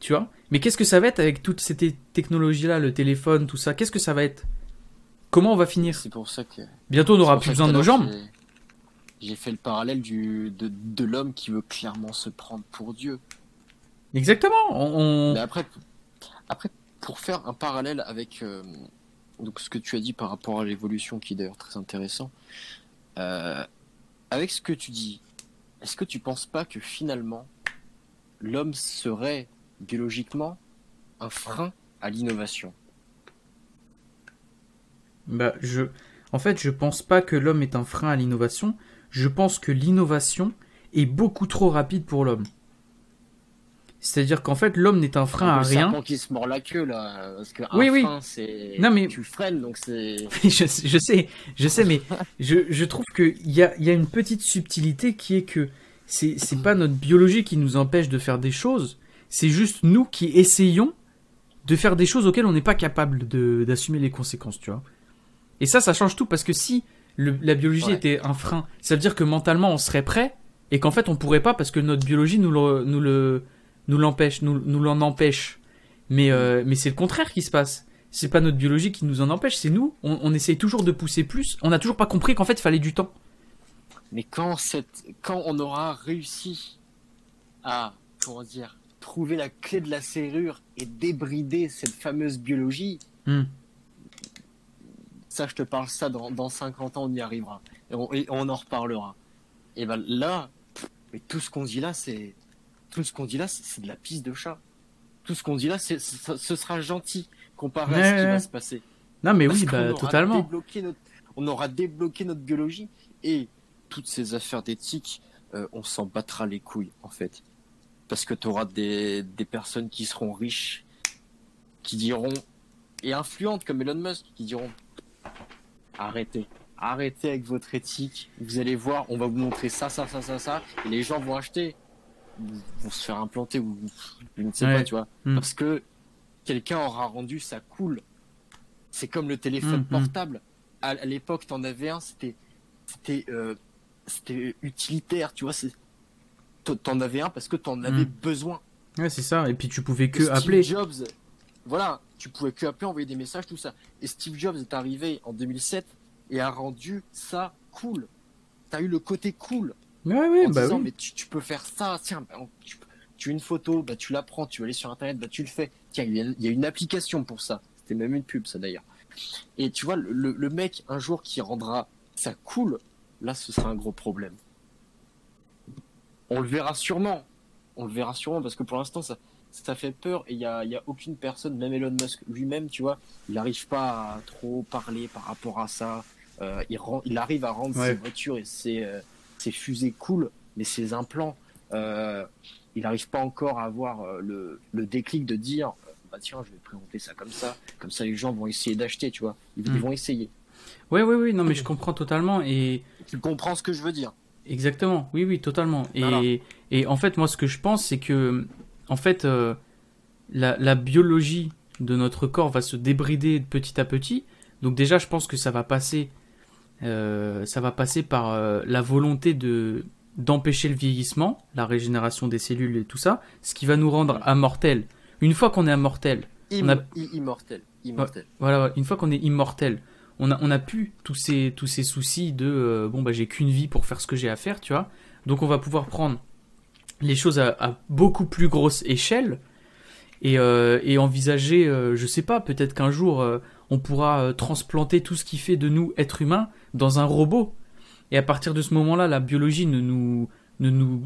tu vois, mais qu'est-ce que ça va être avec toutes ces technologies-là, le téléphone, tout ça? Qu'est-ce que ça va être? Comment on va finir? C'est pour ça que. Bientôt, on n'aura plus besoin de nos jambes. J'ai fait le parallèle du, de, l'homme qui veut clairement se prendre pour Dieu. Exactement. Mais après, après, pour faire un parallèle avec euh, donc ce que tu as dit par rapport à l'évolution, qui est d'ailleurs très intéressant, euh, avec ce que tu dis, est-ce que tu penses pas que finalement l'homme serait biologiquement un frein à l'innovation? Bah, je... En fait, je pense pas que l'homme est un frein à l'innovation. Je pense que l'innovation est beaucoup trop rapide pour l'homme. C'est-à-dire qu'en fait, l'homme n'est un frein à rien. qui se mord la queue là, parce que oui, oui. c'est. Non mais tu freines donc c'est. *laughs* je, je, sais, je sais, mais *laughs* je, je trouve qu'il y a, y a une petite subtilité qui est que c'est pas notre biologie qui nous empêche de faire des choses, c'est juste nous qui essayons de faire des choses auxquelles on n'est pas capable d'assumer les conséquences, tu vois. Et ça, ça change tout parce que si la biologie était un frein, ça veut dire que mentalement on serait prêt et qu'en fait on pourrait pas parce que notre biologie nous le, nous le, nous l'empêche, nous, nous l'en empêche. Mais, euh, mais c'est le contraire qui se passe. C'est pas notre biologie qui nous en empêche, c'est nous. On, on essaye toujours de pousser plus. On n'a toujours pas compris qu'en fait il fallait du temps. Mais quand cette, quand on aura réussi à, comment dire, trouver la clé de la serrure et débrider cette fameuse biologie, hmm. Ça, je te parle ça dans, dans 50 ans, on y arrivera. Et on, en reparlera. Et ben là, mais tout ce qu'on dit là, c'est tout ce qu'on dit là, c'est de la piste de chat. Tout ce qu'on dit là, c'est ce sera gentil comparé à ce qui va se passer. Non, mais oui, bah, totalement. on aura débloqué notre biologie et toutes ces affaires d'éthique, euh, on s'en battra les couilles en fait parce que tu auras des, des personnes qui seront riches, qui diront, et influentes comme Elon Musk, qui diront, arrêtez, arrêtez avec votre éthique, vous allez voir, on va vous montrer ça, ça, ça, ça, ça, et les gens vont acheter, vont se faire implanter, ou je ne sais pas, tu vois, hmm. parce que quelqu'un aura rendu ça cool. C'est comme le téléphone hmm, hmm. portable. À, l'époque, tu en avais un, c'était, c'était, euh, c'était utilitaire, tu vois, c'est, t'en avais un parce que t'en avais besoin. Ouais, c'est ça. Et puis tu pouvais que appeler. Jobs, voilà, tu pouvais que appeler, envoyer des messages, tout ça. Et Steve Jobs est arrivé en 2007 et a rendu ça cool. T'as eu le côté cool. Ouais, ouais, en bah disant, oui. mais tu, peux faire ça, tiens, bah, tu, tu, as une photo, bah, tu la prends, tu vas aller sur internet, bah, tu le fais. Tiens, il y, a, une application pour ça. C'était même une pub, ça d'ailleurs. Et tu vois, le, le mec, un jour, qui rendra ça cool, là, ce sera un gros problème. On le verra sûrement. On le verra sûrement parce que pour l'instant, ça, ça fait peur et il n'y a, y a aucune personne, même Elon Musk lui-même, tu vois, il n'arrive pas à trop parler par rapport à ça. Euh, il, rend, il arrive à rendre ses voitures et ses, euh, ses, fusées cool, mais ses implants, euh, il n'arrive pas encore à avoir le, le, déclic de dire bah tiens, je vais présenter ça comme ça, comme ça les gens vont essayer d'acheter, tu vois, ils, ils, hmm. vont essayer. Oui, oui, oui, non, mais je comprends totalement et. Tu comprends ce que je veux dire Exactement, oui, oui, totalement. Et, et, en fait, moi, ce que je pense, c'est que, en fait, euh, la, la, biologie de notre corps va se débrider petit à petit, Donc déjà, je pense que ça va passer, euh, ça va passer par euh, la volonté de d'empêcher le vieillissement, la régénération des cellules et tout ça, ce qui va nous rendre immortels. Une fois qu'on est immortel, on a- Immortel. Immortel. voilà, une fois qu'on est immortel, on a, on a plus tous ces, tous ces soucis de bon bah j'ai qu'une vie pour faire ce que j'ai à faire, tu vois. Donc on va pouvoir prendre les choses à, beaucoup plus grosse échelle et, euh, envisager, euh, je sais pas, peut-être qu'un jour euh, on pourra transplanter tout ce qui fait de nous êtres humains dans un robot. Et à partir de ce moment-là, la biologie ne nous, ne nous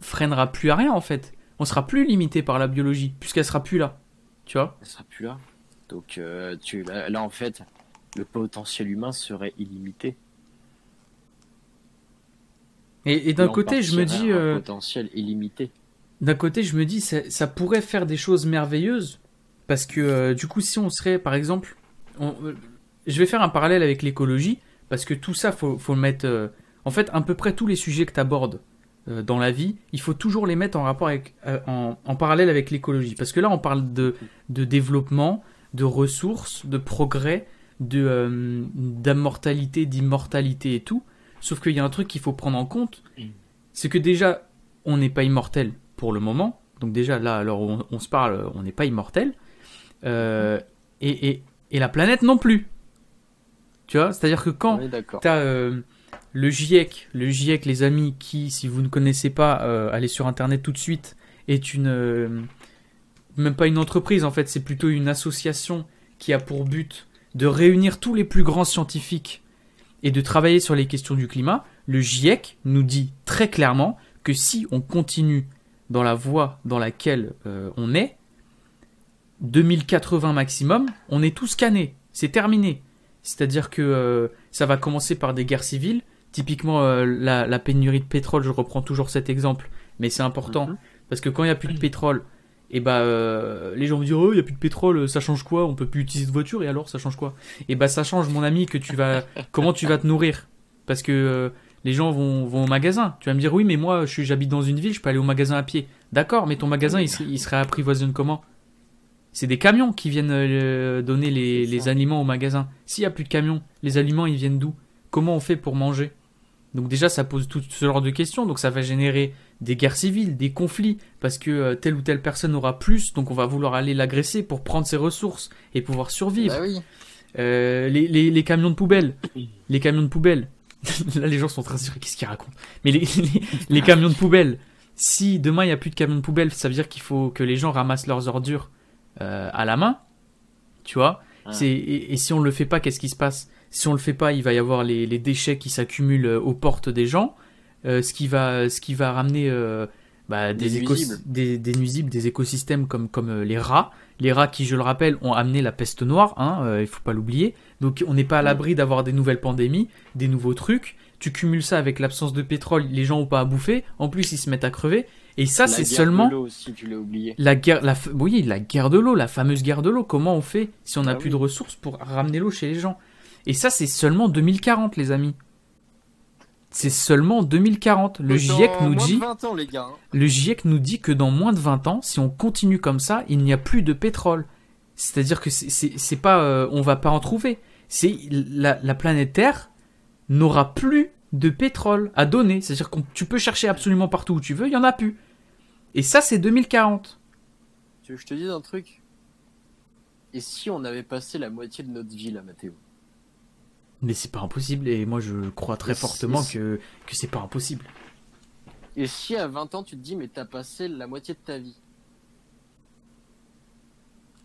freinera plus à rien en fait. On sera plus limité par la biologie puisqu'elle sera plus là, tu vois? Elle sera plus là. Donc, là, en fait, le potentiel humain serait illimité. Et, et d'un côté, je me dis, un euh, potentiel illimité. d'un côté, je me dis, ça, ça pourrait faire des choses merveilleuses parce que euh, du coup, si on serait, par exemple, on- euh, je vais faire un parallèle avec l'écologie parce que tout ça, faut, faut le mettre. en fait, à peu près tous les sujets que tu abordes dans la vie, il faut toujours les mettre en rapport avec, en, en parallèle avec l'écologie parce que là, on parle de, de développement, de ressources, de progrès, de euh, d'immortalité, d'immortalité et tout. Sauf qu'il y a un truc qu'il faut prendre en compte, c'est que déjà, on n'est pas immortel pour le moment. Donc déjà, là, alors on, on se parle, on n'est pas immortel. Euh, et, et, et la planète non plus. Tu vois C'est-à-dire que quand euh, le GIEC, le GIEC, les amis, qui, si vous ne connaissez pas, euh, allez sur internet tout de suite, est une. même pas une entreprise en fait, c'est plutôt une association qui a pour but de réunir tous les plus grands scientifiques et de travailler sur les questions du climat. Le GIEC nous dit très clairement que si on continue dans la voie dans laquelle euh, on est, 2080 maximum, on est tous scannés. C'est terminé. C'est-à-dire que euh, ça va commencer par des guerres civiles. Typiquement, euh, la, la pénurie de pétrole, je reprends toujours cet exemple, mais c'est important. Mhm. Parce que quand il n'y a plus de *clears throat* pétrole, et bah, euh, les gens vont dire, oh, il n'y a plus de pétrole, ça change quoi? On peut plus utiliser de voiture, et alors, ça change quoi? Et bah, ça change, mon ami, que tu vas. *laughs* comment tu vas te nourrir? Parce que euh, les gens vont, vont au magasin. Tu vas me dire, oui, mais moi, je j'habite dans une ville, je peux aller au magasin à pied. D'accord, mais ton magasin, il, serait- il serait apprivoisé comment? C'est des camions qui viennent euh, donner les, aliments au magasin. S'il n'y a plus de camions, les aliments, ils viennent d'où? Comment on fait pour manger? Donc déjà, ça pose tout ce genre de questions. Donc ça va générer des guerres civiles, des conflits, parce que euh, telle ou telle personne aura plus, donc on va vouloir aller l'agresser pour prendre ses ressources et pouvoir survivre. Bah oui. Euh, les, les- les camions de poubelle. Les camions de poubelle. *laughs* Là, les gens sont très sûrs. Qu'est-ce qu'ils racontent? Mais les, camions de poubelle. Si demain il n'y a plus de camions de poubelle, ça veut dire qu'il faut que les gens ramassent leurs ordures euh, à la main. Tu vois? Ah. Et, et si on le fait pas, qu'est-ce qui se passe? Si on le fait pas, il va y avoir les, les déchets qui s'accumulent aux portes des gens. Euh, ce qui va, ce qui va ramener euh, bah, des, nuisibles. des, des nuisibles, des écosystèmes comme, comme euh, les rats. Les rats qui, je le rappelle, ont amené la peste noire, hein, euh, il faut pas l'oublier. Donc on n'est pas à l'abri d'avoir des nouvelles pandémies, des nouveaux trucs. Tu cumules ça avec l'absence de pétrole, les gens ont pas à bouffer. En plus, ils se mettent à crever. Et ça, c'est guerre seulement de l'eau aussi, tu oublié. la guerre, la, oui, la guerre de l'eau, la fameuse guerre de l'eau. Comment on fait si on n'a Ah plus oui. de ressources pour ramener l'eau chez les gens? Et ça, c'est seulement 2040, les amis. C'est seulement 2040. Le GIEC nous moins de dit, 20 ans, les gars. hein. le GIEC nous dit que dans moins de 20 ans, si on continue comme ça, il n'y a plus de pétrole. C'est-à-dire que c'est- pas, euh, on va pas en trouver. C'est la, la planète Terre n'aura plus de pétrole à donner. C'est-à-dire que tu peux chercher absolument partout où tu veux, il y en a plus. Et ça, c'est 2040. Tu veux que je te dise un truc? Et si on avait passé la moitié de notre vie là, Mathéo? Mais c'est pas impossible et moi je crois très fortement que, que c'est pas impossible. Et si à 20 ans tu te dis, mais t'as passé la moitié de ta vie?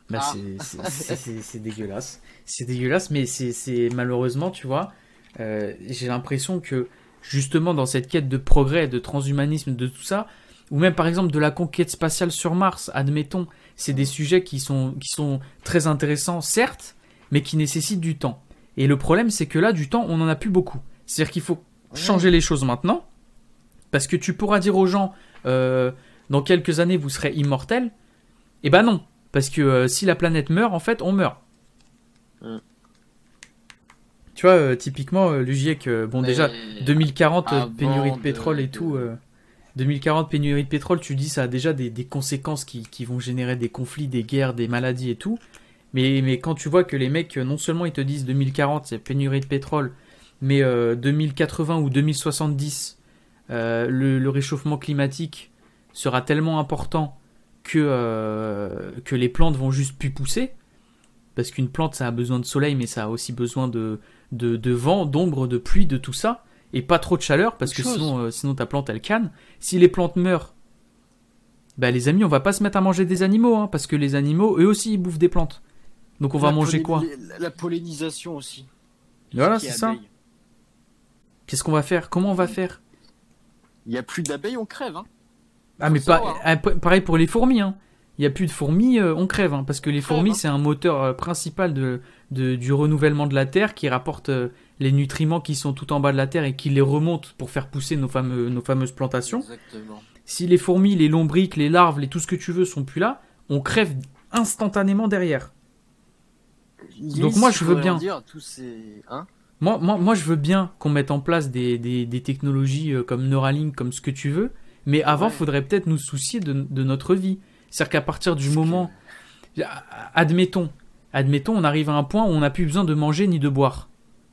Bah, Ah. *laughs* c'est- dégueulasse. C'est dégueulasse, mais c'est c'est- malheureusement, tu vois, euh, j'ai l'impression que justement dans cette quête de progrès, de transhumanisme, de tout ça, ou même par exemple de la conquête spatiale sur Mars, admettons, c'est des sujets qui sont, qui sont très intéressants, certes, mais qui nécessitent du temps. Et le problème, c'est que là, du temps, on en a plus beaucoup. C'est-à-dire qu'il faut changer les choses maintenant, parce que tu pourras dire aux gens, euh, dans quelques années, vous serez immortels. Eh ben non, parce que euh, si la planète meurt, en fait, on meurt. Mm. Tu vois, euh, typiquement, le GIEC, bon, Mais déjà, 2040, euh, avant pénurie de de- pétrole et tout. euh, 2040, pénurie de pétrole, tu dis, ça a déjà des, des conséquences qui, qui vont générer des conflits, des guerres, des maladies et tout. Mais, mais quand tu vois que les mecs, non seulement ils te disent 2040, c'est pénurie de pétrole, mais 2080 ou 2070, le, le, réchauffement climatique sera tellement important que, que les plantes vont juste plus pousser. Parce qu'une plante, ça a besoin de soleil, mais ça a aussi besoin de, de, de vent, d'ombre, de pluie, de tout ça. Et pas trop de chaleur, parce que sinon, sinon ta plante, elle canne. Si les plantes meurent, bah les amis, on va pas se mettre à manger des animaux, hein, parce que les animaux, eux aussi, ils bouffent des plantes. Donc on va manger quoi La pollinisation aussi. Voilà, c'est ça. Qu'est-ce qu'on va faire? Comment on va faire? Il n'y a plus d'abeilles, on crève. Hein. Ah mais pas, ah, pareil pour les fourmis. Hein. Il n'y a plus de fourmis, euh, on crève. Hein, parce que les fourmis, c'est un moteur euh, principal de, du renouvellement de la Terre qui rapporte euh, les nutriments qui sont tout en bas de la Terre et qui les remontent pour faire pousser nos, fameux, nos fameuses plantations. Exactement si les fourmis, les lombriques, les larves, les tout ce que tu veux sont plus là, on crève instantanément derrière. Donc moi je veux bien. Hein moi, moi, moi je veux bien qu'on mette en place des, des, technologies euh, comme Neuralink, comme ce que tu veux, mais avant, il faudrait peut-être nous soucier de, de notre vie. C'est-à-dire qu'à partir du moment. Admettons, admettons, on arrive à un point où on n'a plus besoin de manger ni de boire.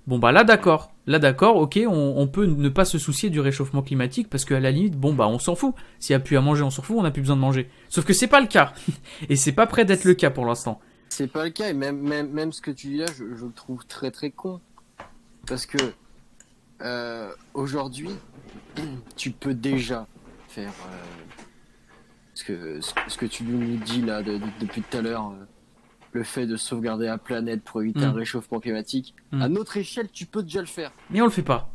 Bon bah là d'accord, là d'accord, ok, on, peut ne pas se soucier du réchauffement climatique parce qu'à la limite, bon bah on s'en fout. S'il n'y a plus à manger, on s'en fout, on n'a plus besoin de manger. Sauf que c'est pas le cas. *laughs* et c'est pas prêt d'être le cas pour l'instant. C'est pas le cas, et même, même, même ce que tu dis là, je, le trouve très très con. Parce que euh, aujourd'hui, *clears throat* tu peux déjà faire euh, ce, que, ce, que tu nous dis là depuis tout à l'heure. Euh, le fait de sauvegarder la planète pour éviter un mm. réchauffement climatique, mm. à notre échelle, tu peux déjà le faire. Mais on le fait pas.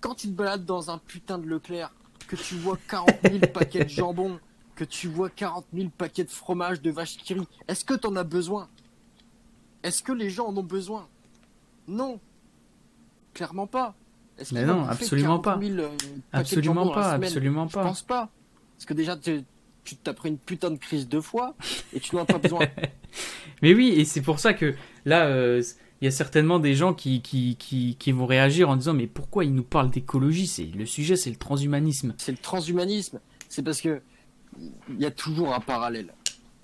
Quand tu te balades dans un putain de Leclerc, que tu vois 40 000 paquets de jambon, que tu vois 40 000 paquets de fromage de vache qui est-ce que tu en as besoin? Est-ce que les gens en ont besoin? Non. Clairement pas. Mais non, absolument pas. Euh, absolument pas, absolument pas. Je pense pas. Parce que déjà, tu t'as pris une putain de crise de foie et tu n'en as pas besoin. *laughs* Mais oui, et c'est pour ça que là, euh, il y a certainement des gens qui, qui, qui, vont réagir en disant Mais pourquoi ils nous parlent d'écologie? C'est Le sujet, c'est le transhumanisme. C'est le transhumanisme. C'est parce que il y a toujours un parallèle.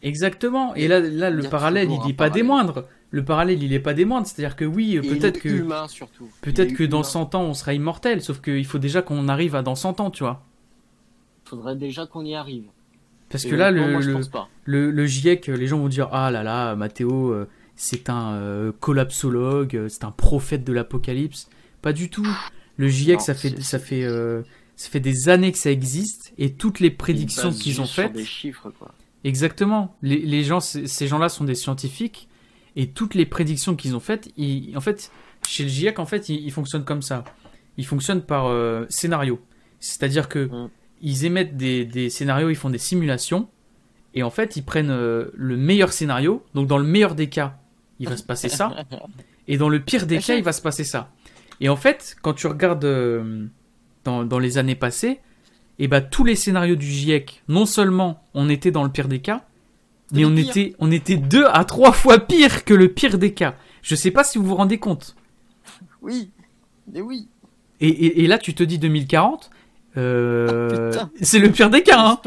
Exactement. Et là, là le parallèle, il n'est pas des moindres. Le parallèle, il n'est pas des moindres. C'est-à-dire que oui, peut-être que. Humain, surtout. Peut-être que dans 100 ans, on sera immortel. Sauf qu'il faut déjà qu'on arrive à dans 100 ans, tu vois. Il faudrait déjà qu'on y arrive. Parce que là, le, le, le, GIEC, les gens vont dire Ah là là, Mathéo, euh, c'est un euh, collapsologue, euh, c'est un prophète de l'apocalypse. Pas du tout. Le GIEC, ça, fait, ça, fait, ça fait des années que ça existe et toutes les prédictions qu'ils ont faites. des chiffres, quoi. Exactement. Les, les gens, ces gens-là sont des scientifiques et toutes les prédictions qu'ils ont faites, en fait, chez le GIEC, en fait, ils, fonctionnent comme ça. Ils fonctionnent par scénario. C'est-à-dire que. Hum ils émettent des, scénarios, ils font des simulations, et en fait, ils prennent euh, le meilleur scénario. Donc, dans le meilleur des cas, il va se passer ça, *laughs* et dans le pire des cas, il va se passer ça. Et en fait, quand tu regardes euh, dans, les années passées, et eh ben, tous les scénarios du GIEC, non seulement on était dans le pire des cas, mais on était, on était deux à trois fois pire que le pire des cas. Je sais pas si vous vous rendez compte. Oui, mais oui. Et, et là, tu te dis 2040, euh, ah, c'est le pire des cas. Hein.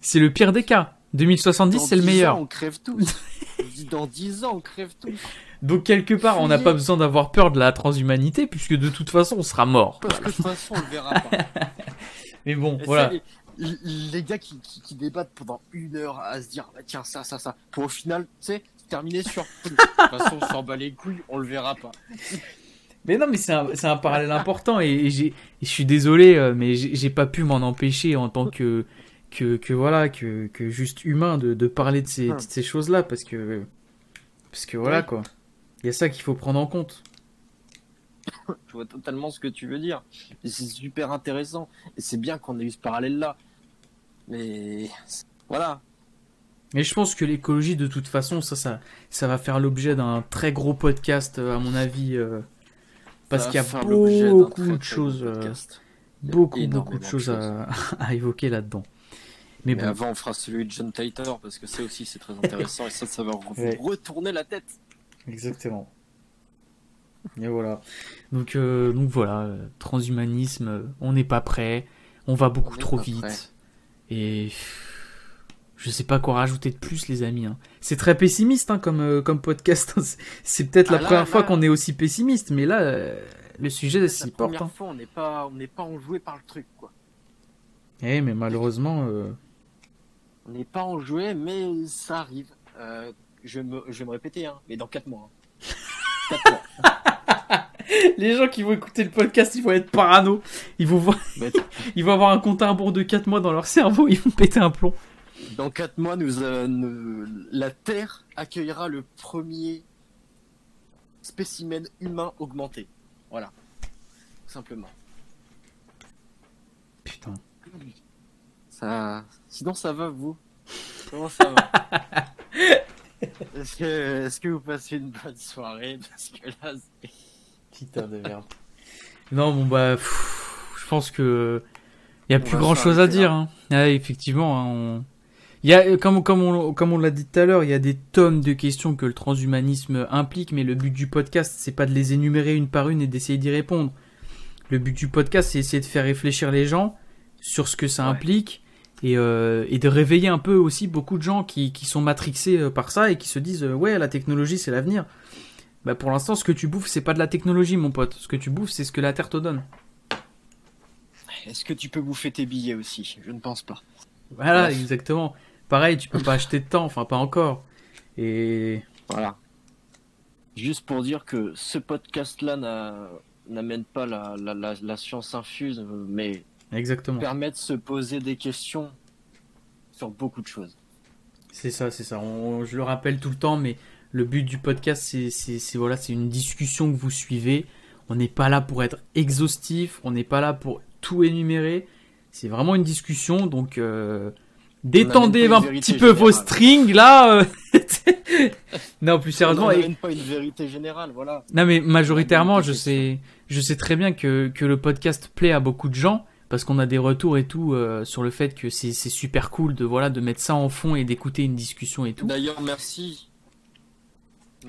C'est le pire des cas. 2070, c'est le meilleur. Ans, on crève tous. *laughs* Dans 10 ans, on crève tous. Donc quelque part, on n'a pas besoin d'avoir peur de la transhumanité, puisque de toute façon, on sera mort. Parce que de toute façon, on le verra pas. *laughs* Mais bon, voilà. les, gars qui, qui, débattent pendant une heure à se dire, bah, tiens, ça, ça, ça, pour au final, tu sais, terminer sur. *laughs* de toute façon, on s'en bat les couilles, on le verra pas. Mais non, mais c'est un, un, parallèle important et, je suis désolé, euh, mais j'ai pas pu m'en empêcher en tant que, que, que voilà, que, que, juste humain de, de parler de ces, de ces choses-là parce que, parce que voilà quoi. Il y a ça qu'il faut prendre en compte. Je vois totalement ce que tu veux dire. C'est super intéressant et c'est bien qu'on ait eu ce parallèle-là. Mais voilà, mais je pense que l'écologie, de toute façon, ça, ça, ça va faire l'objet d'un très gros podcast, euh, à mon avis, euh, parce qu'il y a beaucoup de choses, euh, beaucoup, beaucoup de choses à, *laughs* évoquer là-dedans. Mais, bon. avant, on fera celui de John Titor parce que ça aussi, c'est très intéressant et ça, ça va retourner la tête. Exactement. Et voilà. Donc, euh, donc voilà, transhumanisme, on n'est pas prêt, on va beaucoup trop vite. Et Je sais pas quoi rajouter de plus, les amis. hein. C'est très pessimiste hein, comme, euh, comme podcast. C'est peut-être la Ah là, première fois qu'on est aussi pessimiste, mais là, euh, le sujet La s'y porte. première hein. fois, on n'est pas, on n'est pas enjoué par le truc, quoi. Eh, mais malheureusement, euh, On n'est pas enjoué, mais ça arrive. Je, vais me, je vais me répéter, hein, mais dans 4 mois. hein. *laughs* Quatre mois. les gens qui vont écouter le podcast, ils vont être parano. Ils vont, voir... *laughs* Ils vont avoir un compte à rebours de 4 mois dans leur cerveau. Ils vont péter un plomb. Dans 4 mois, nous, euh, nous- la Terre accueillera le premier spécimen humain augmenté. Voilà. Tout simplement. Putain. Ça... Sinon, ça va, vous? Comment ça va? *laughs* Est-ce que, vous passez une bonne soirée Parce que là, c'est- Putain de merde. Non, bon bah, pff, je pense que il y a On plus grand chose à dire. Hein. Ah, effectivement, hein, on... y a comme comme on comme on l'a dit tout à l'heure, il y a des tonnes de questions que le transhumanisme implique, mais le but du podcast, c'est pas de les énumérer une par une et d'essayer d'y répondre. Le but du podcast, c'est essayer de faire réfléchir les gens sur ce que ça Ouais. implique et, euh, et de réveiller un peu aussi beaucoup de gens qui, qui sont matrixés euh, par ça et qui se disent euh, ouais la technologie c'est l'avenir. Bah pour l'instant ce que tu bouffes c'est pas de la technologie mon pote, ce que tu bouffes c'est ce que la Terre te donne. Est-ce que tu peux bouffer tes billets aussi? Je ne pense pas. Voilà Bref. exactement. Pareil tu peux pas *laughs* acheter de temps, enfin pas encore. Et Voilà. Juste pour dire que ce podcast-là n'a- n'amène pas la, la, la, la science infuse, mais exactement. permet de se poser des questions sur beaucoup de choses. C'est ça, c'est ça. On- je le rappelle tout le temps, mais le but du podcast, c'est, voilà, c'est une discussion que vous suivez. On n'est pas là pour être exhaustif, on n'est pas là pour tout énumérer. C'est vraiment une discussion, donc euh, détendez un petit peu vos strings là. euh. *laughs* non, plus On sérieusement. et- n'amène pas une vérité générale, voilà. non, mais majoritairement, On je sais, je sais très bien que, que le podcast plaît à beaucoup de gens parce qu'on a des retours et tout euh, sur le fait que c'est, super cool de voilà de mettre ça en fond et d'écouter une discussion et tout. D'ailleurs, merci.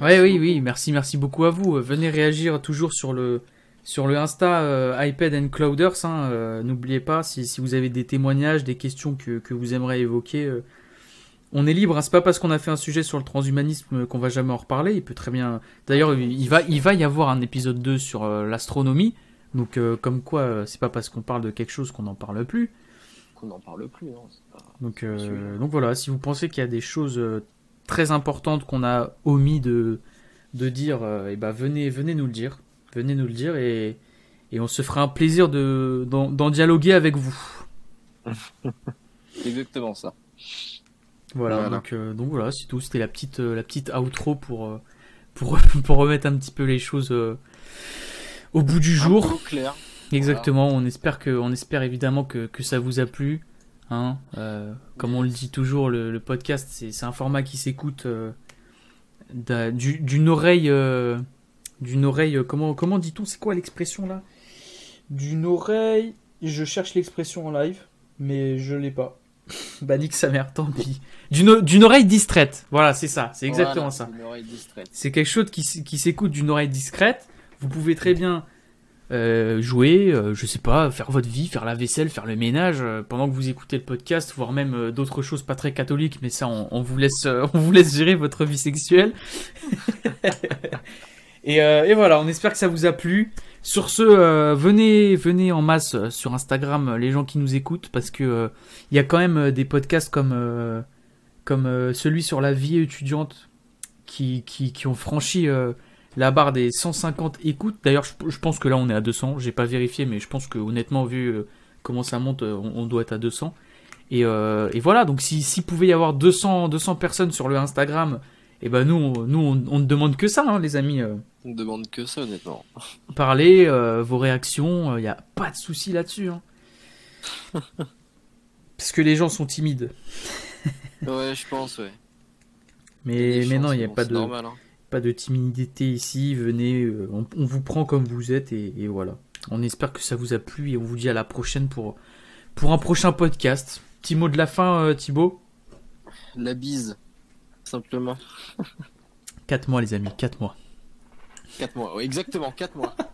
Ouais, Merci oui, beaucoup. oui, merci, merci beaucoup à vous. Euh, Venez réagir toujours sur le, sur le Insta euh, iPad and Clouders. hein, N'oubliez pas, si, si vous avez des témoignages, des questions que, que vous aimeriez évoquer, on est libre. hein. C'est pas parce qu'on a fait un sujet sur le transhumanisme qu'on va jamais en reparler. Il peut très bien. D'ailleurs, il va, il va y avoir un épisode 2 sur l'astronomie. Donc, euh, comme quoi, euh, c'est pas parce qu'on parle de quelque chose qu'on n'en parle plus. Qu'on n'en parle plus, non c'est pas- Donc, euh, donc voilà, si vous pensez qu'il y a des choses très importantes qu'on a omis de, de dire, euh, eh ben venez, venez nous le dire. Venez nous le dire et, et on se fera un plaisir de, d'en, d'en dialoguer avec vous. *laughs* Exactement ça. Voilà, Voilà. Donc, euh, donc voilà, c'est tout. C'était la petite, euh, la petite outro pour, euh, pour, *laughs* pour remettre un petit peu les choses euh, au bout du jour. Clair. Exactement, on espère que, on espère évidemment que, que ça vous a plu. Hein, euh, comme on le dit toujours, le, le podcast c'est un format qui s'écoute euh, d'un- du- d'une oreille, euh, d'une oreille. Comment comment dit-on C'est quoi l'expression là? D'une oreille. Je cherche l'expression en live, mais je l'ai pas. *laughs* bah nique sa mère, tant pis. D'une oreille distraite. Voilà, c'est ça, c'est exactement Voilà, ça. C'est quelque chose qui, qui s'écoute d'une oreille discrète. Vous pouvez très bien euh, jouer, euh, je sais pas, faire votre vie, faire la vaisselle, faire le ménage euh, pendant que vous écoutez le podcast, voire même euh, d'autres choses pas très catholiques, mais ça, on, on vous laisse, *laughs* on vous laisse gérer votre vie sexuelle. *laughs* et, et voilà, on espère que ça vous a plu. Sur ce, venez, venez en masse sur Instagram, les gens qui nous écoutent, parce que il y a quand même des podcasts comme comme celui sur la vie étudiante qui, qui, qui ont franchi la barre des 150 écoutes. D'ailleurs, je, je pense que là, on est à 200. J'ai pas vérifié, mais je pense que honnêtement, vu euh, comment ça monte, euh, on, on doit être à 200. Et, euh, et voilà, donc si- s'il pouvait y avoir 200, 200 personnes sur le Instagram, et ben nous, on, nous on, on ne demande que ça, hein, les amis. On ne demande que ça, honnêtement. parlez, euh, vos réactions, il n'y a pas de souci là-dessus. hein. *laughs* Parce que les gens sont timides. Ouais, je pense, ouais. Mais, non, il n'y a bon, pas de, normal, hein. Pas de timidité ici. Venez, euh, on, on vous prend comme vous êtes et, et voilà. On espère que ça vous a plu et on vous dit à la prochaine pour, pour un prochain podcast. Petit mot de la fin, euh, Thibaut? La bise, simplement. *laughs* 4 mois, les amis, 4 mois. 4 mois, exactement, 4 mois. *laughs*